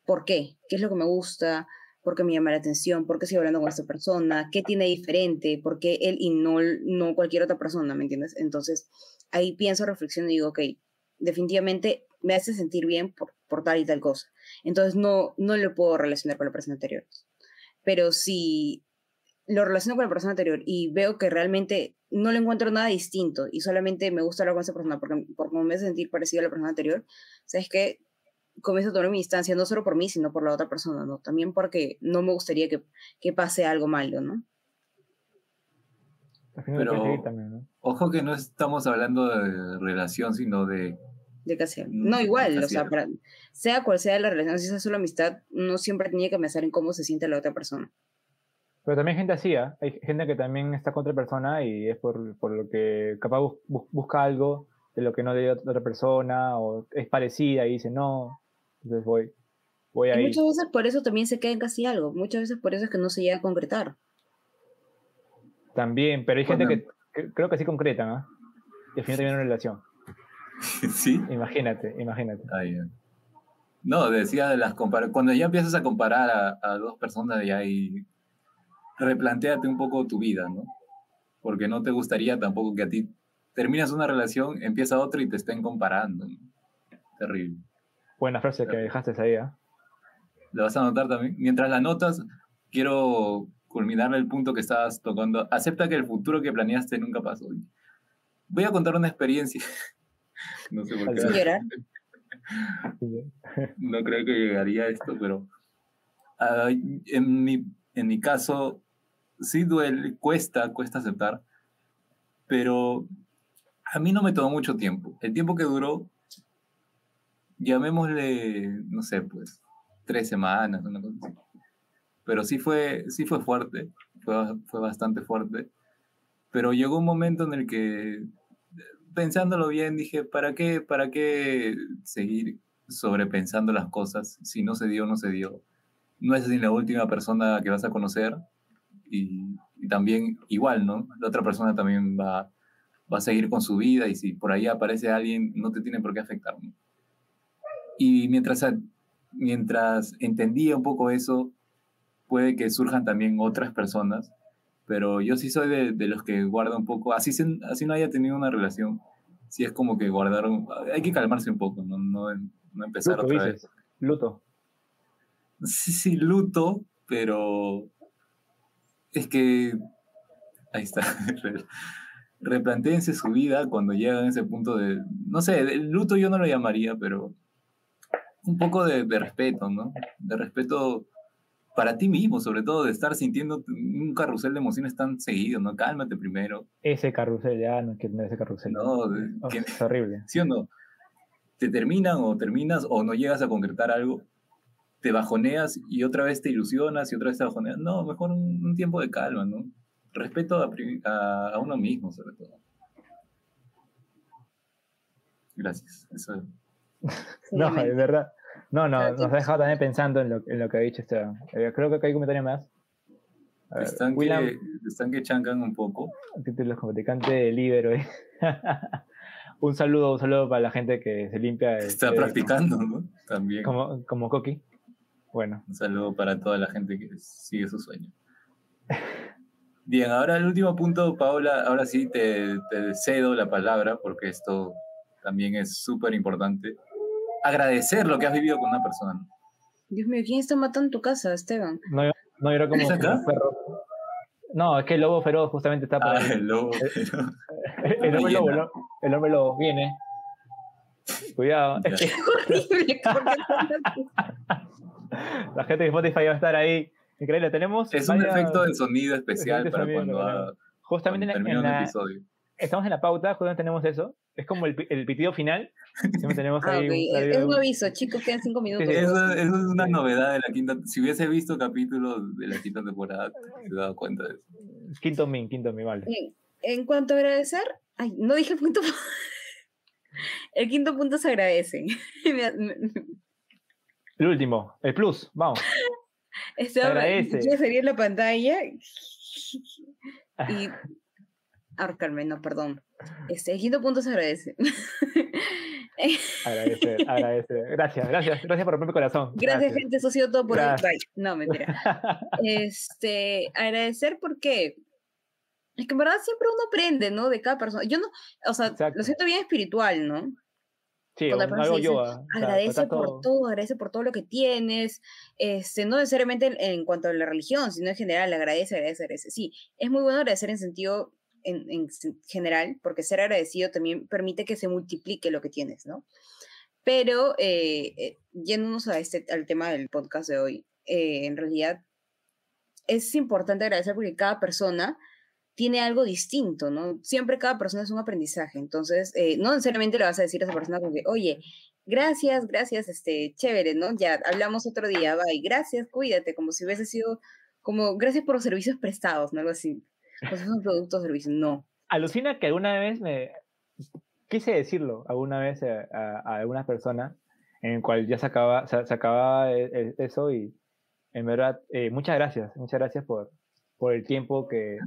Speaker 6: ¿por qué? ¿Qué es lo que me gusta? ¿Por qué me llama la atención? ¿Por qué estoy hablando con esta persona? ¿Qué tiene diferente? ¿Por qué él y no, no cualquier otra persona? ¿Me entiendes? Entonces, ahí pienso, reflexiono y digo, ok, definitivamente me hace sentir bien por, por tal y tal cosa. Entonces, no, no lo puedo relacionar con la persona anterior. Pero si lo relaciono con la persona anterior y veo que realmente no le encuentro nada distinto y solamente me gusta hablar con esa persona porque, porque me hace sentir parecido a la persona anterior, ¿sabes qué? Comienzo a tomar mi distancia, no solo por mí, sino por la otra persona, ¿no? También porque no me gustaría que, que pase algo malo, ¿no?
Speaker 2: Pero-
Speaker 3: que también, ¿no?
Speaker 2: Ojo que no estamos hablando de relación, sino de...
Speaker 6: De casi.
Speaker 2: Mm,
Speaker 6: No, igual, o sea, para- sea cual sea la relación, si es solo amistad, no siempre tenía que pensar en cómo se siente la otra persona.
Speaker 3: Pero también hay gente así, ¿ah? Hay gente que también está con otra persona y es por, por lo que capaz bus- bus- busca algo de lo que no le dio otra persona o es parecida y dice no, entonces voy, voy
Speaker 6: Y
Speaker 3: ahí.
Speaker 6: muchas veces por eso también se queda en casi algo. Muchas veces por eso es que no se llega a concretar.
Speaker 3: También, pero hay gente
Speaker 2: Bueno.
Speaker 3: que, que creo que sí concretan, ¿ah? Y al final una relación.
Speaker 2: ¿Sí?
Speaker 3: Imagínate, imagínate.
Speaker 2: No, decía de las compar cuando ya empiezas a comparar a, a dos personas ya ahí replantéate un poco tu vida, ¿no? Porque no te gustaría tampoco que a ti terminas una relación, empieza otra y te estén comparando. ¿no? Terrible.
Speaker 3: Buena frase que dejaste ahí, ¿ah?
Speaker 2: ¿Lo vas a anotar también? Mientras la notas, quiero culminar el punto que estabas tocando. Acepta que el futuro que planeaste nunca pasó. Voy a contar una experiencia. No sé por qué.
Speaker 6: Llorar.
Speaker 2: no creo que llegaría a esto, pero ah, en, mi, en mi caso sí duele, cuesta, cuesta aceptar, pero a mí no me tomó mucho tiempo. El tiempo que duró, llamémosle, no sé, pues, tres semanas, una cosa así. Pero sí fue, sí fue fuerte, fue, fue bastante fuerte. Pero llegó un momento en el que, pensándolo bien, dije, ¿para qué, para qué seguir sobrepensando las cosas? Si no se dio, no se dio. No es ni la última persona que vas a conocer. Y, y también igual, ¿no? La otra persona también va, va a seguir con su vida y si por ahí aparece alguien, no te tiene por qué afectar. ¿no? Y mientras, mientras entendía un poco eso, puede que surjan también otras personas, pero yo sí soy de, de los que guarda un poco, así, se, así no haya tenido una relación, sí es como que guardar, hay que calmarse un poco, no, no, no empezar
Speaker 3: Luto,
Speaker 2: otra
Speaker 3: dices.
Speaker 2: vez.
Speaker 3: Luto.
Speaker 2: Sí, sí, luto, pero es que, ahí está, Re- replantéense su vida cuando llegan a ese punto de, no sé, el luto yo no lo llamaría, pero un poco de, de respeto, ¿no? De respeto para ti mismo, sobre todo de estar sintiendo un carrusel de emociones tan seguido, ¿no? Cálmate primero,
Speaker 3: Ese carrusel, ya no quiero tener ese carrusel.
Speaker 2: ¿no? De-
Speaker 3: Oh,
Speaker 2: que-
Speaker 3: es horrible.
Speaker 2: ¿Sí o no? Te terminan o terminas o no llegas a concretar algo, te bajoneas y otra vez te ilusionas y otra vez te bajoneas. No, mejor un, un tiempo de calma, ¿no? Respeto a, pri- a- a uno mismo, sobre todo. Gracias. Eso,
Speaker 3: No,
Speaker 6: Obviamente.
Speaker 3: es verdad. No, no, nos ha dejado también pensando en lo, en lo que ha dicho Esteban. Eh, creo que acá hay un comentario más. Ver,
Speaker 2: están,
Speaker 3: William,
Speaker 2: que, están que chancan un poco.
Speaker 3: títulos como Tecante de libero. eh. un saludo, un saludo para la gente que se limpia. el
Speaker 2: Está
Speaker 3: cerebro,
Speaker 2: practicando, ¿no? También.
Speaker 3: Como, como Coqui. Bueno,
Speaker 2: Un saludo para toda la gente que sigue su sueño. Bien, ahora el último punto, Paola, ahora sí te, te cedo la palabra porque esto también es súper importante. Agradecer lo que has vivido con una persona. ¿no?
Speaker 6: Dios mío, ¿quién está matando tu casa, Esteban?
Speaker 3: no, no era como como perro. No, es que el lobo feroz justamente está por
Speaker 2: Ah, el lobo.
Speaker 3: El hombre lobo, ¿no? El hombre lobo viene. Cuidado.
Speaker 2: Ya.
Speaker 3: Es que
Speaker 6: Horrible.
Speaker 3: La gente de Spotify va a estar ahí. Increíble. Tenemos.
Speaker 2: Es un
Speaker 3: varias-
Speaker 2: efecto de sonido especial para
Speaker 3: sonido,
Speaker 2: cuando,
Speaker 3: Justamente en,
Speaker 2: cuando
Speaker 3: la- en
Speaker 2: un
Speaker 3: la,
Speaker 2: episodio.
Speaker 3: estamos en la pauta, justamente tenemos eso. Es como el, el pitido final. Siempre tenemos
Speaker 6: Ah,
Speaker 3: ahí
Speaker 6: ok.
Speaker 3: un-
Speaker 6: Es, es un aviso, chicos, quedan cinco minutos.
Speaker 2: Eso, eso es una
Speaker 3: Sí.
Speaker 2: novedad de la quinta. Si hubiese visto capítulos de la quinta temporada, se he dado cuenta de eso.
Speaker 3: Quinto min, quinto min, vale.
Speaker 6: En, en cuanto a agradecer, ay, no dije el punto. El quinto punto se agradece. Me- me-
Speaker 3: El último, el plus, vamos. Agradece.
Speaker 6: quiere salir en la pantalla y ahorcarme, no, perdón. Este, el quinto punto se agradece.
Speaker 3: Agradecer, agradecer. Gracias, gracias, gracias por romper mi corazón.
Speaker 6: Gracias, gente, eso ha sido todo por hoy.
Speaker 3: Gracias.
Speaker 6: Bye. No, mentira. Este, agradecer porque es que en verdad siempre uno aprende, ¿no? De cada persona. Yo no, o sea,
Speaker 3: Exacto.
Speaker 6: lo siento bien espiritual, ¿no?
Speaker 3: Sí,
Speaker 6: Cuando
Speaker 3: un-
Speaker 6: la persona
Speaker 3: algo
Speaker 6: dice,
Speaker 3: yoga. o sea,
Speaker 6: agradece por
Speaker 3: todo-
Speaker 6: todo, agradece por todo lo que tienes, este, no necesariamente en, en cuanto a la religión, sino en general, agradece, agradece, agradece. Sí, es muy bueno agradecer en sentido en, en general, porque ser agradecido también permite que se multiplique lo que tienes, ¿no? Pero, eh, eh, yéndonos a este, al tema del podcast de hoy, eh, en realidad es importante agradecer porque cada persona tiene algo distinto, ¿no? Siempre cada persona es un aprendizaje, entonces eh, no necesariamente le vas a decir a esa persona como que, oye, gracias, gracias, este, chévere, ¿no? Ya hablamos otro día, bye, gracias, cuídate, como si hubiese sido, como, gracias por los servicios prestados, ¿no? Algo así, si fuesen productos servicios, no.
Speaker 3: Alucina que alguna vez me quise decirlo alguna vez a, a, a alguna persona en el cual ya se acaba, se, se acababa e- e- eso y en verdad eh, muchas gracias, muchas gracias por, por el tiempo que,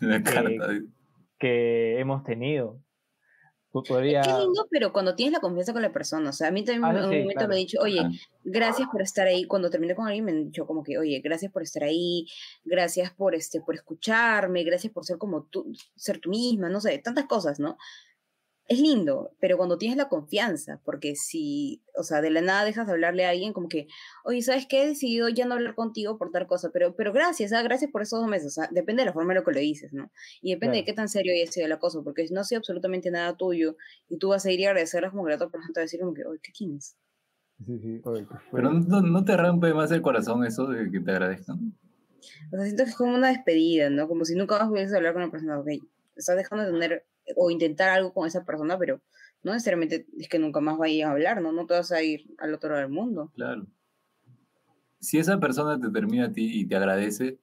Speaker 2: carta.
Speaker 3: que hemos tenido. Po- Podría...
Speaker 6: Es lindo, pero cuando tienes la confianza con la persona, o sea, a mí también
Speaker 3: Ah,
Speaker 6: en un
Speaker 3: sí,
Speaker 6: momento
Speaker 3: claro.
Speaker 6: me han dicho, oye,
Speaker 2: Ah.
Speaker 6: gracias por estar ahí. Cuando terminé con alguien me han dicho como que, oye, gracias por estar ahí, gracias por, este, por escucharme, gracias por ser como tú, ser tú misma, no sé, tantas cosas, ¿no? Es lindo, pero cuando tienes la confianza, porque si, o sea, de la nada dejas de hablarle a alguien como que, oye, ¿sabes qué? He decidido ya no hablar contigo por tal cosa, pero, pero gracias, ah, gracias por esos dos meses, o sea, depende de la forma en la que lo dices, ¿no? Y depende de
Speaker 3: Claro.
Speaker 6: qué tan serio haya sido la cosa, porque si no ha sido absolutamente nada tuyo y tú vas a ir a agradecerles como que la otra persona te va a decir como que, oye, ¿qué tienes?
Speaker 3: Sí, sí, oye,
Speaker 2: Pero no, no te rompe más el corazón eso de que te agradezcan.
Speaker 6: O sea, siento que es como una despedida, ¿no? Como si nunca más pudieses hablar con una persona, ok, estás dejando de tener o intentar algo con esa persona, pero no necesariamente es que nunca más vayas a hablar, ¿no? No te vas a ir al otro lado del mundo.
Speaker 2: Claro. Si esa persona te termina a ti y te agradece,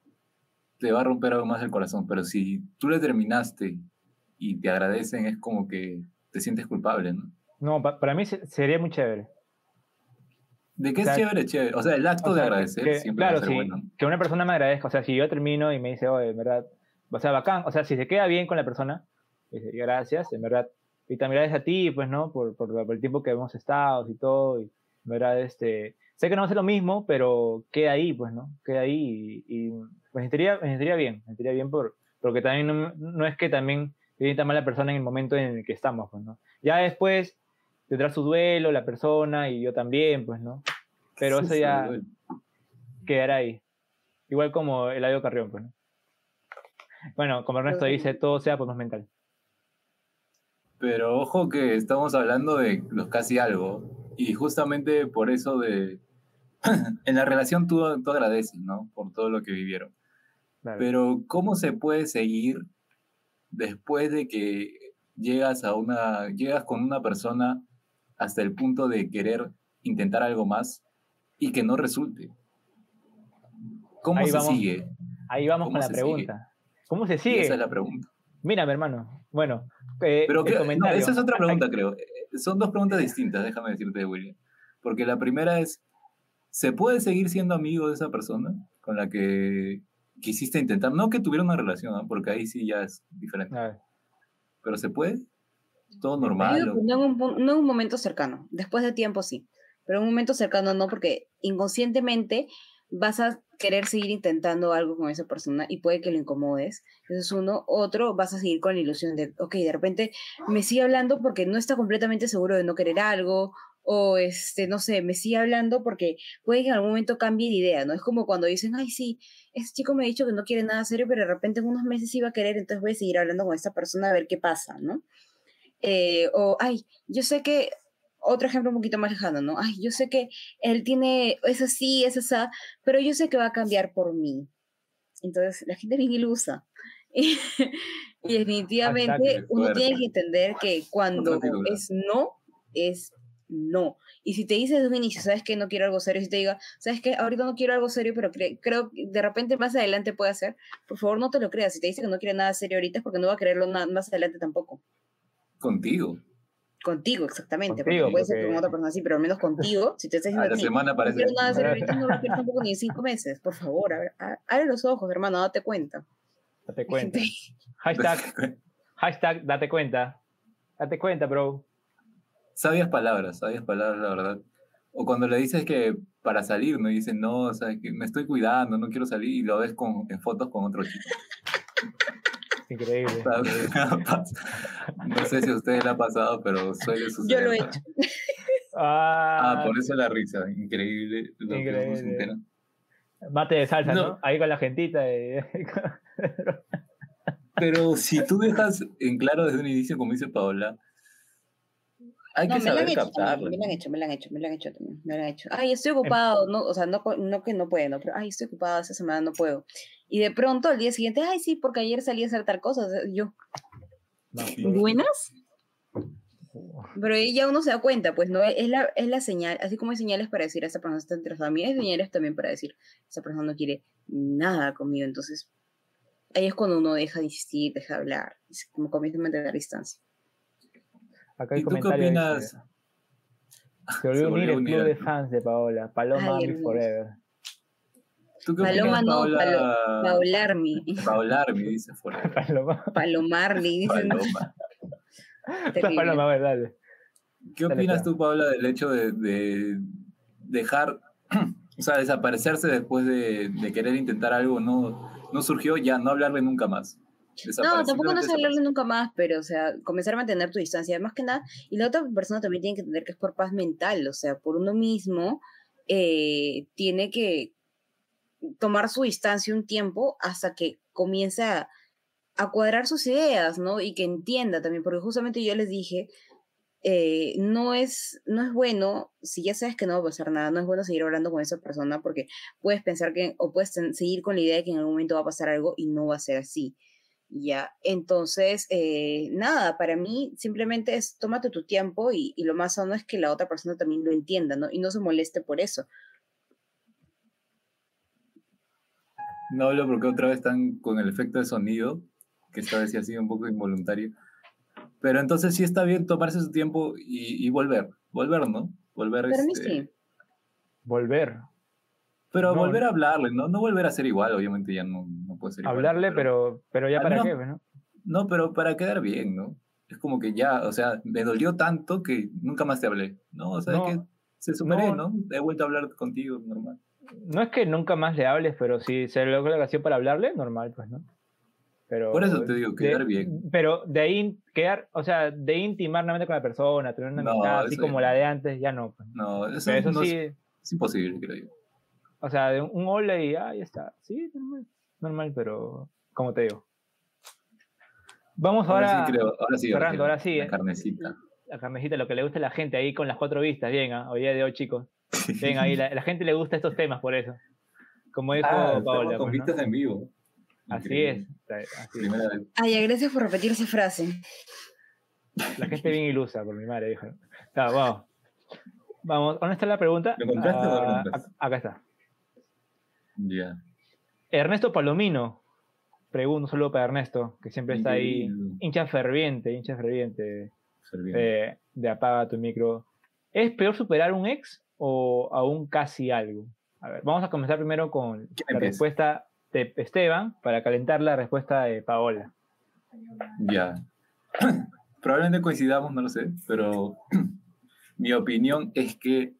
Speaker 2: te va a romper algo más el corazón. Pero si tú le terminaste y te agradecen, es como que te sientes culpable, ¿no?
Speaker 3: No, pa- para mí se- sería muy chévere.
Speaker 2: ¿De qué
Speaker 3: O sea,
Speaker 2: es chévere? Chévere. O sea, el acto
Speaker 3: O
Speaker 2: de agradecer
Speaker 3: que-
Speaker 2: siempre
Speaker 3: claro,
Speaker 2: va a ser
Speaker 3: sí,
Speaker 2: bueno.
Speaker 3: que una persona me agradezca. O sea, si yo termino y me dice, oye, en verdad, o sea, bacán. O sea, si se queda bien con la persona, dice, gracias, en verdad. Y también gracias a ti, pues, ¿no? Por, por, por el tiempo que hemos estado y todo. Y, en verdad, este, sé que no va a ser lo mismo, pero queda ahí, pues, ¿no? Queda ahí y, y me sentiría, me sentiría bien. Me sentiría bien por, porque también no, no es que también se sienta mal la persona en el momento en el que estamos, pues, ¿no? Ya después tendrá su duelo la persona y yo también, pues, ¿no? Pero
Speaker 2: Sí,
Speaker 3: eso ya quedará ahí. Igual como Eladio Carrión, pues, ¿no? Bueno, como Ernesto dice, todo sea por más mental.
Speaker 2: Pero ojo que estamos hablando de los casi algo. Y justamente por eso de... en la relación tú, tú agradeces, ¿no? Por todo lo que vivieron.
Speaker 3: Claro.
Speaker 2: Pero ¿cómo se puede seguir después de que llegas a una llegas con una persona hasta el punto de querer intentar algo más y que no resulte? ¿Cómo
Speaker 3: Ahí
Speaker 2: se
Speaker 3: vamos.
Speaker 2: sigue?
Speaker 3: Ahí vamos
Speaker 2: ¿Cómo
Speaker 3: con la
Speaker 2: se sigue?
Speaker 3: pregunta. ¿Cómo se
Speaker 2: Y
Speaker 3: sigue?
Speaker 2: esa es la pregunta.
Speaker 3: Mira, mi hermano. Bueno, eh,
Speaker 2: Pero que- no, esa es otra pregunta, creo. Eh, Son dos preguntas distintas, déjame decirte, William. Porque la primera es, ¿se puede seguir siendo amigo de esa persona con la que quisiste intentar? No que tuviera una relación, ¿no? porque ahí sí ya es diferente.
Speaker 3: a ver,
Speaker 2: Pero ¿se puede? ¿Todo normal? o-
Speaker 6: No en, un, no en un momento cercano, después de tiempo sí, pero en un momento cercano no, porque inconscientemente vas a querer seguir intentando algo con esa persona y puede que lo incomodes. Eso es uno. Otro, vas a seguir con la ilusión de, ok, de repente me sigue hablando porque no está completamente seguro de no querer algo o este, no sé, me sigue hablando porque puede que en algún momento cambie de idea, ¿no? Es como cuando dicen, ay, sí, este chico me ha dicho que no quiere nada serio, pero de repente en unos meses iba a querer, entonces voy a seguir hablando con esta persona a ver qué pasa, ¿no? Eh, o, ay, yo sé que, otro ejemplo un poquito más lejano, ¿no? Ay, yo sé que él tiene, es así, es esa, pero yo sé que va a cambiar por mí. Entonces, la gente es bien ilusa. Y, y definitivamente uno tiene que entender que cuando es no, es no. Y si te dice desde un inicio, sabes que no quiero algo serio, si te diga, sabes que ahorita no quiero algo serio, pero cre- creo que de repente más adelante puede ser, por favor no te lo creas. Si te dice que no quiere nada serio ahorita es porque no va a quererlo más adelante tampoco.
Speaker 2: Contigo.
Speaker 6: Contigo, exactamente.
Speaker 3: Contigo,
Speaker 6: porque puede ser
Speaker 3: porque-
Speaker 6: con otra persona así, pero al menos contigo, si te estás
Speaker 2: A
Speaker 6: diciendo
Speaker 2: la semana
Speaker 6: no
Speaker 2: parece.
Speaker 6: quiero nada serio ahorita, no lo quiero tampoco ni en cinco meses. Por favor, a ver, a- abre los ojos, hermano, date cuenta.
Speaker 3: Date cuenta. Hashtag, hashtag, date cuenta. Date cuenta, bro.
Speaker 2: sabias palabras, sabias palabras, la verdad. O cuando le dices que para salir, ¿no? Y dicen, no, o sea, que me estoy cuidando, no quiero salir, y lo ves con, en fotos con otro chico.
Speaker 3: Increíble.
Speaker 2: No sé si a ustedes le ha pasado, pero suele suceder.
Speaker 6: Yo lo he hecho.
Speaker 2: Ah,
Speaker 3: Ah,
Speaker 2: por eso la risa, increíble. Lo que
Speaker 3: Increíble.
Speaker 2: entera.
Speaker 3: mate de salsa, ¿no?
Speaker 2: No.
Speaker 3: Ahí con la gentita. de-
Speaker 2: Pero si tú dejas en claro desde un inicio, como dice Paola, hay
Speaker 6: No,
Speaker 2: que
Speaker 6: me lo han
Speaker 2: saber
Speaker 6: hecho también,
Speaker 2: captarlo.
Speaker 6: me lo han hecho, me lo han hecho, me lo han hecho también, me lo han hecho. Ay, estoy ocupado, no, o sea, no, no que no puedo, no, pero ay, estoy ocupado, esta semana no puedo. Y de pronto al día siguiente, ay, sí, porque ayer salí a hacer tal cosa, o sea, yo, ¿buenas? Pero ahí ya uno se da cuenta, pues, ¿no? Es la, es la señal, así como hay señales para decir, esta persona está interesada en mí, hay señales también para decir, esta persona no quiere nada conmigo, entonces, ahí es cuando uno deja de insistir, deja de hablar, como comienza a mantener distancia.
Speaker 3: Acá hay
Speaker 2: ¿Y tú qué opinas?
Speaker 3: Se volvió a
Speaker 2: Se
Speaker 3: unir
Speaker 2: volvió a
Speaker 3: el club de fans de Paola. Paloma
Speaker 6: Ay,
Speaker 3: Army. Forever.
Speaker 2: ¿Tú qué
Speaker 6: Paloma
Speaker 2: opinas,
Speaker 6: no,
Speaker 2: Paola?
Speaker 6: Paularmi,
Speaker 2: Paularmi, dice fuera.
Speaker 3: Paloma.
Speaker 6: Palomarli, dicen.
Speaker 2: Paloma.
Speaker 3: Paloma, a ver, dale.
Speaker 2: ¿Qué
Speaker 3: Dale,
Speaker 2: opinas tú, Paola, del hecho de, de dejar, o sea, desaparecerse después de, de querer intentar algo? No, no surgió ya, no hablarle nunca más.
Speaker 6: No, tampoco no es
Speaker 2: simplemente
Speaker 6: hablarle nunca más, pero, o sea, comenzar a mantener tu distancia, más que nada. Y la otra persona también tiene que entender que es por paz mental, o sea, por uno mismo, eh, tiene que tomar su distancia un tiempo hasta que comience a, cuadrar sus ideas, ¿no? Y que entienda también, porque justamente yo les dije, eh, no, es, no es bueno, si ya sabes que no va a pasar nada, no es bueno seguir hablando con esa persona porque puedes pensar que, o puedes seguir con la idea de que en algún momento va a pasar algo y no va a ser así. Ya, entonces, eh, nada, para mí simplemente es tómate tu tiempo y, y lo más sano es que la otra persona también lo entienda, ¿no? Y no se moleste por eso.
Speaker 2: No hablo porque otra vez están con el efecto de sonido, que esta vez sí ha sido un poco involuntario. Pero entonces sí está bien tomarse su tiempo y, y volver, volver, ¿no? Volver,
Speaker 6: mí
Speaker 2: este,
Speaker 6: sí.
Speaker 3: Volver.
Speaker 2: Pero
Speaker 3: No,
Speaker 2: volver a hablarle, ¿no? No volver a ser igual, obviamente ya no, no puede ser igual.
Speaker 3: Hablarle, pero, pero ya para
Speaker 2: menos-
Speaker 3: qué, ¿no?
Speaker 2: No, pero para quedar bien, ¿no? Es como que ya, o sea, me dolió tanto que nunca más te hablé, ¿no? O sea,
Speaker 3: No,
Speaker 2: que se superé,
Speaker 3: no.
Speaker 2: ¿no? He vuelto a hablar contigo, normal.
Speaker 3: No es que nunca más le hables, pero si se logra la ocasión para hablarle, normal, pues, ¿no? Pero
Speaker 2: Por eso te digo,
Speaker 3: de-
Speaker 2: quedar bien.
Speaker 3: Pero de ahí quedar, o sea, de intimar nuevamente con la persona, tener una
Speaker 2: No,
Speaker 3: amistad así como la de antes, ya no. pues.
Speaker 2: No, eso, no es-
Speaker 3: sí,
Speaker 2: es, imposible, creo yo.
Speaker 3: o sea, de un hola y ah, ya está. Sí, normal, normal, pero como te digo. Vamos ahora,
Speaker 2: Ahora sí creo, ahora sí.
Speaker 3: Fernando, ahora sí,
Speaker 2: La
Speaker 3: ¿eh?
Speaker 2: carnecita.
Speaker 3: a carnecita, lo que le gusta a la gente ahí con las cuatro vistas, bien, ¿ah? hoy día de hoy, chicos. Ven ahí, la, la gente le gusta estos temas por eso. Como dijo
Speaker 2: Ah,
Speaker 3: Paola.
Speaker 2: con
Speaker 3: pues, ¿no?
Speaker 2: vistas en vivo.
Speaker 3: Así es. así es.
Speaker 2: Primera vez.
Speaker 6: Ay, gracias por repetir esa frase.
Speaker 3: La gente bien ilusa, por mi madre, dijo. Ya, vamos. Vamos, ¿dónde está la pregunta?
Speaker 2: ¿Lo encontraste o no lo
Speaker 3: Ah, acá está.
Speaker 2: Ya.
Speaker 3: Ernesto Palomino. Pregunto, un saludo para Ernesto, que siempre está ahí. Hincha ferviente, hincha ferviente
Speaker 2: Servir.
Speaker 3: de, de apaga tu micro. ¿Es peor superar un ex o aún casi algo? A ver, vamos a comenzar primero con
Speaker 2: ¿Quién
Speaker 3: la respuesta de Esteban para calentar la respuesta de Paola.
Speaker 2: Ya. Probablemente coincidamos, no lo sé, pero mi opinión es que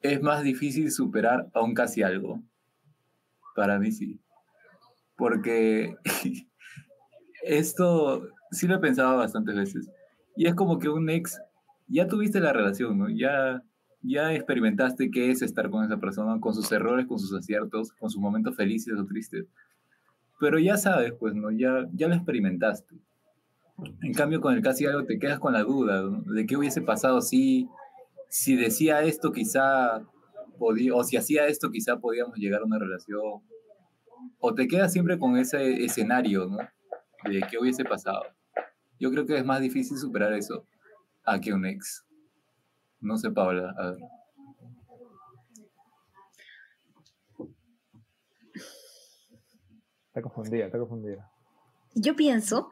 Speaker 2: es más difícil superar a un casi algo. Para mí sí. Porque esto sí lo he pensado bastantes veces. Y es como que un ex ya tuviste la relación, ¿no? Ya, ya experimentaste qué es estar con esa persona, con sus errores, con sus aciertos, con sus momentos felices o tristes. Pero ya sabes, pues, ¿no? Ya, ya lo experimentaste. En cambio, con el casi algo te quedas con la duda ¿no? de qué hubiese pasado si, si decía esto, quizá podía, o si hacía esto, quizá podíamos llegar a una relación. O te quedas siempre con ese escenario, ¿no? De qué hubiese pasado. Yo creo que es más difícil superar eso a que un ex. No sé, Paula. A ver.
Speaker 3: Está confundida, está confundida.
Speaker 6: Yo pienso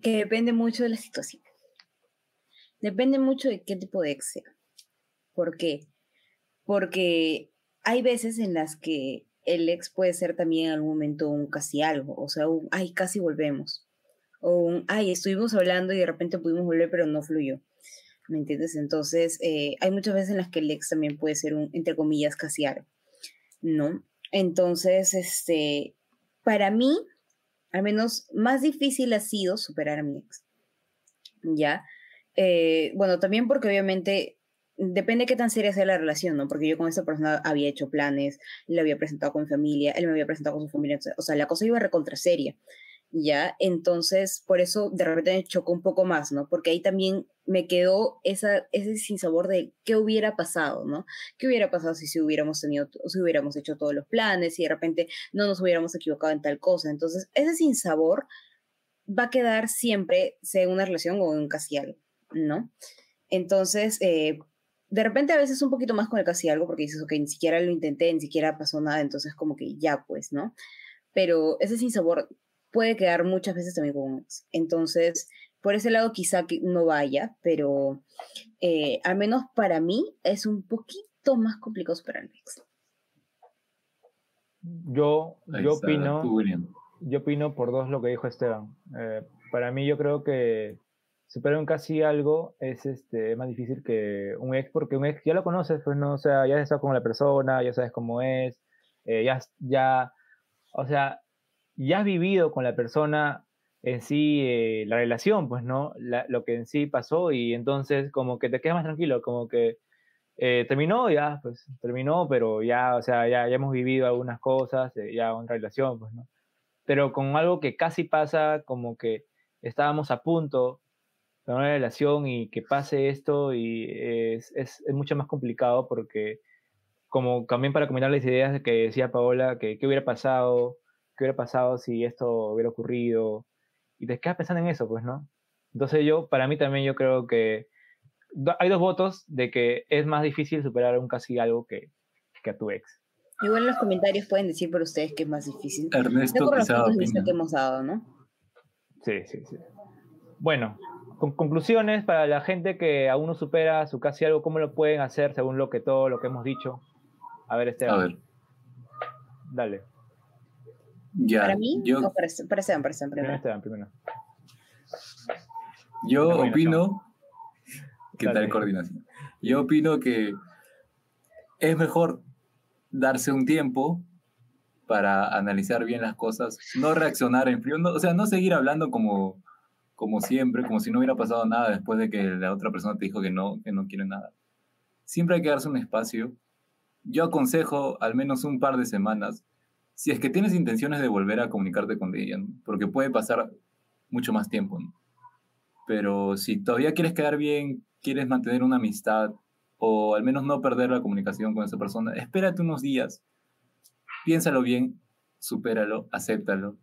Speaker 6: que depende mucho de la situación. Depende mucho de qué tipo de ex sea. ¿Por qué? Porque hay veces en las que el ex puede ser también en algún momento un casi algo, o sea, un, ay, casi volvemos. O un, ay, estuvimos hablando y de repente pudimos volver, pero no fluyó. ¿Me entiendes? Entonces, eh, hay muchas veces en las que el ex también puede ser un, entre comillas, casi algo, ¿no? Entonces, este, para mí, al menos más difícil ha sido superar a mi ex. ¿Ya? Eh, bueno, también porque obviamente depende de qué tan seria sea la relación, ¿no? Porque yo con esta persona había hecho planes, le había presentado con mi familia, él me había presentado con su familia, o sea, la cosa iba recontra seria. ¿Ya? Entonces, por eso de repente me chocó un poco más, ¿no? Porque ahí también me quedó esa, ese sinsabor de qué hubiera pasado, ¿no? ¿Qué hubiera pasado si, si hubiéramos tenido, si hubiéramos hecho todos los planes, y de repente no nos hubiéramos equivocado en tal cosa? Entonces, ese sinsabor va a quedar siempre, sea en una relación o en un casi algo, ¿no? Entonces, eh, de repente a veces un poquito más con el casi algo, porque dices, ok, ni siquiera lo intenté, ni siquiera pasó nada, entonces como que ya, pues, ¿no? Pero ese sinsabor puede quedar muchas veces también con un ex. Entonces, por ese lado quizá que no vaya, pero eh, al menos para mí es un poquito más complicado superar el ex.
Speaker 3: Yo, yo opino, yo opino por dos lo que dijo Esteban. Eh, para mí yo creo que superar un casi algo es este, más difícil que un ex, porque un ex ya lo conoces, pues no, o sea, ya sabes cómo la persona, ya sabes cómo es, eh, ya, ya, o sea, ya has vivido con la persona en sí eh, la relación, pues, ¿no? Lo que en sí pasó y entonces como que te quedas más tranquilo, como que eh, terminó ya, pues terminó, pero ya, o sea, ya, ya hemos vivido algunas cosas, eh, ya una relación, pues, ¿no? Pero con algo que casi pasa, como que estábamos a punto de una relación y que pase esto y es, es, mucho más complicado porque como también para combinar las ideas de que decía Paola, que qué hubiera pasado, qué hubiera pasado si esto hubiera ocurrido, y te quedas pensando en eso, pues, ¿no? Entonces yo, para mí también yo creo que hay dos votos de que es más difícil superar a un casi algo que, que a tu ex.
Speaker 6: Igual en los comentarios pueden decir por ustedes que es más difícil.
Speaker 2: Ernesto opina.
Speaker 6: que hemos dado, ¿no?
Speaker 3: Sí, sí, sí. Bueno, con conclusiones para la gente que aún no supera su casi algo, ¿cómo lo pueden hacer según lo que todo lo que hemos dicho? A ver,
Speaker 2: A
Speaker 3: Esteban,
Speaker 2: ver,
Speaker 3: dale.
Speaker 2: Ya.
Speaker 6: para mí,
Speaker 2: yo,
Speaker 6: o para, para Esteban, para Esteban
Speaker 3: Primero. Esteban, primero.
Speaker 2: Yo
Speaker 3: Coordinación.
Speaker 2: opino. ¿Qué
Speaker 3: Dale.
Speaker 2: tal coordinación? Yo opino que es mejor darse un tiempo para analizar bien las cosas, no reaccionar en frío, no- o sea, no seguir hablando como, como siempre, como si no hubiera pasado nada después de que la otra persona te dijo que no, que no quiere nada. Siempre hay que darse un espacio. Yo aconsejo al menos un par de semanas, si es que tienes intenciones de volver a comunicarte con ella, porque puede pasar mucho más tiempo. Pero si todavía quieres quedar bien, quieres mantener una amistad o al menos no perder la comunicación con esa persona, espérate unos días, piénsalo bien, supéralo, acéptalo.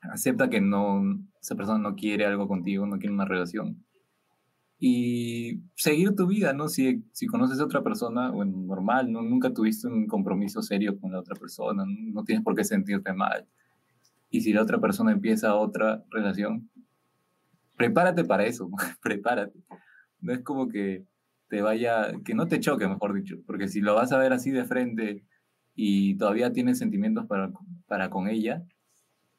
Speaker 2: Acepta que no, esa persona no quiere algo contigo, no quiere una relación. Y seguir tu vida, ¿no? Si, si conoces a otra persona, bueno, normal, ¿no? Nunca tuviste un compromiso serio con la otra persona, no, no tienes por qué sentirte mal. Y si la otra persona empieza otra relación, prepárate para eso, prepárate. No es como que te vaya, que no te choque, mejor dicho, porque si lo vas a ver así de frente y todavía tienes sentimientos para, para con ella,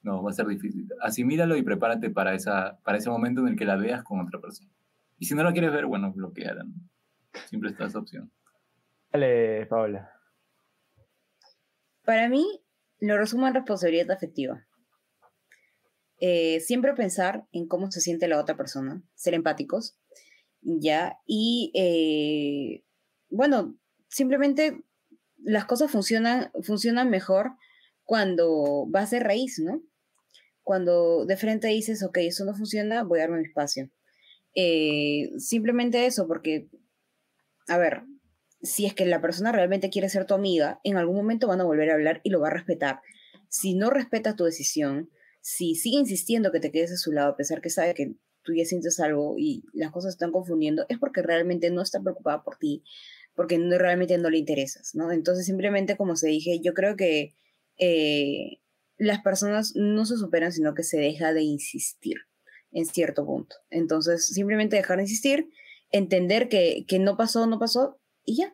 Speaker 2: no, va a ser difícil. Asimílalo y prepárate para, esa, para ese momento en el que la veas con otra persona. Y si no la quieres ver, bueno, bloqueala. ¿no? Siempre está esa opción.
Speaker 3: Dale, Paola.
Speaker 6: Para mí, lo resumo en responsabilidad afectiva. Eh, siempre pensar en cómo se siente la otra persona, ser empáticos ya, y eh, bueno, simplemente las cosas funcionan, funcionan mejor cuando vas de raíz, ¿no? Cuando de frente dices, ok, eso no funciona, voy a darme mi espacio. Eh, simplemente eso, porque, a ver, si es que la persona realmente quiere ser tu amiga, en algún momento van a volver a hablar y lo va a respetar. Si no respeta tu decisión, si sigue insistiendo que te quedes a su lado, a pesar que sabe que tú ya sientes algo y las cosas están confundiendo, es porque realmente no está preocupada por ti, porque no, realmente no le interesas, ¿no? Entonces, simplemente, como se dije, yo creo que eh, las personas no se superan, sino que se deja de insistir en cierto punto. Entonces, simplemente dejar de insistir, entender que, que no pasó, no pasó, y ya.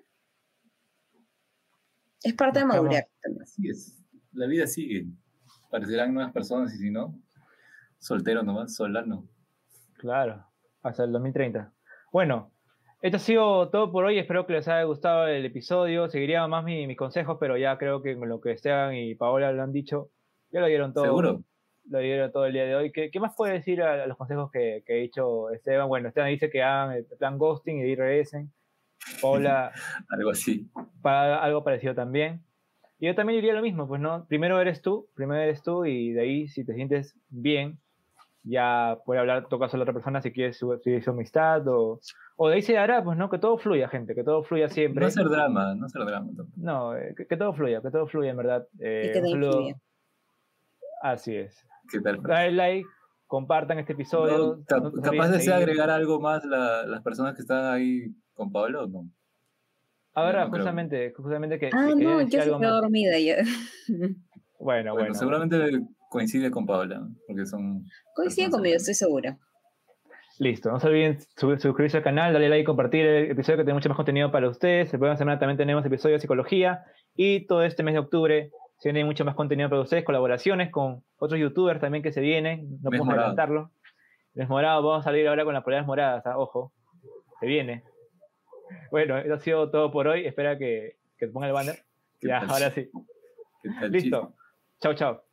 Speaker 6: Es parte de
Speaker 3: Nos
Speaker 6: madurar.
Speaker 2: Así es. La vida sigue. Parecerán nuevas personas y si no, soltero nomás, solano.
Speaker 3: Claro, hasta el 2030. Bueno, esto ha sido todo por hoy. Espero que les haya gustado el episodio. Seguiría más mi- mis consejos, pero ya creo que con lo que Esteban y Paola lo han dicho, ya lo dieron todo.
Speaker 2: ¿Seguro?
Speaker 3: Lo dieron todo el día de hoy. ¿Qué, qué más puede decir a, a los consejos que, que ha dicho Esteban? Bueno, Esteban dice que hagan el plan ghosting y regresen. Paola
Speaker 2: Algo así.
Speaker 3: para algo parecido también. Y yo también diría lo mismo, pues no, primero eres tú, primero eres tú y de ahí si te sientes bien, ya puede hablar, tocas a la otra persona si quieres su, si su amistad o, o de ahí se dará, pues no, que todo fluya, gente, que todo fluya siempre.
Speaker 2: No hacer drama, no hacer drama. tampoco.
Speaker 3: No, eh, que, que todo fluya, que todo fluya en verdad. Eh,
Speaker 6: Y que te.
Speaker 3: Así es.
Speaker 2: ¿Qué tal?
Speaker 3: Dale like, compartan este episodio.
Speaker 2: No,
Speaker 3: no
Speaker 2: ¿Capaz desea agregar algo más la- las personas que están ahí con Pablo o no?
Speaker 3: Ahora,
Speaker 2: no creo.
Speaker 3: justamente, justamente que,
Speaker 6: Ah,
Speaker 3: que
Speaker 6: no, quedó
Speaker 3: más.
Speaker 6: dormida ya.
Speaker 3: Bueno,
Speaker 2: Bueno,
Speaker 3: bueno.
Speaker 2: seguramente coincide con Paola, ¿no? porque son...
Speaker 6: Coincide conmigo, estoy segura.
Speaker 3: Listo, no se olviden sub- suscribirse al canal, darle like, compartir el episodio que tiene mucho más contenido para ustedes. La próxima semana también tenemos episodio de psicología y todo este mes de octubre se viene mucho más contenido para ustedes, colaboraciones con otros youtubers también que se vienen, no podemos adelantarlo. Les morado, vamos a salir ahora con las poleras moradas, ah, ojo, se viene. Bueno, eso ha sido todo por hoy, espera que, que ponga el banner.
Speaker 2: ¿Qué
Speaker 3: Ya, ahora sí.
Speaker 2: ¿Qué tal,
Speaker 3: Listo. Chao, chao.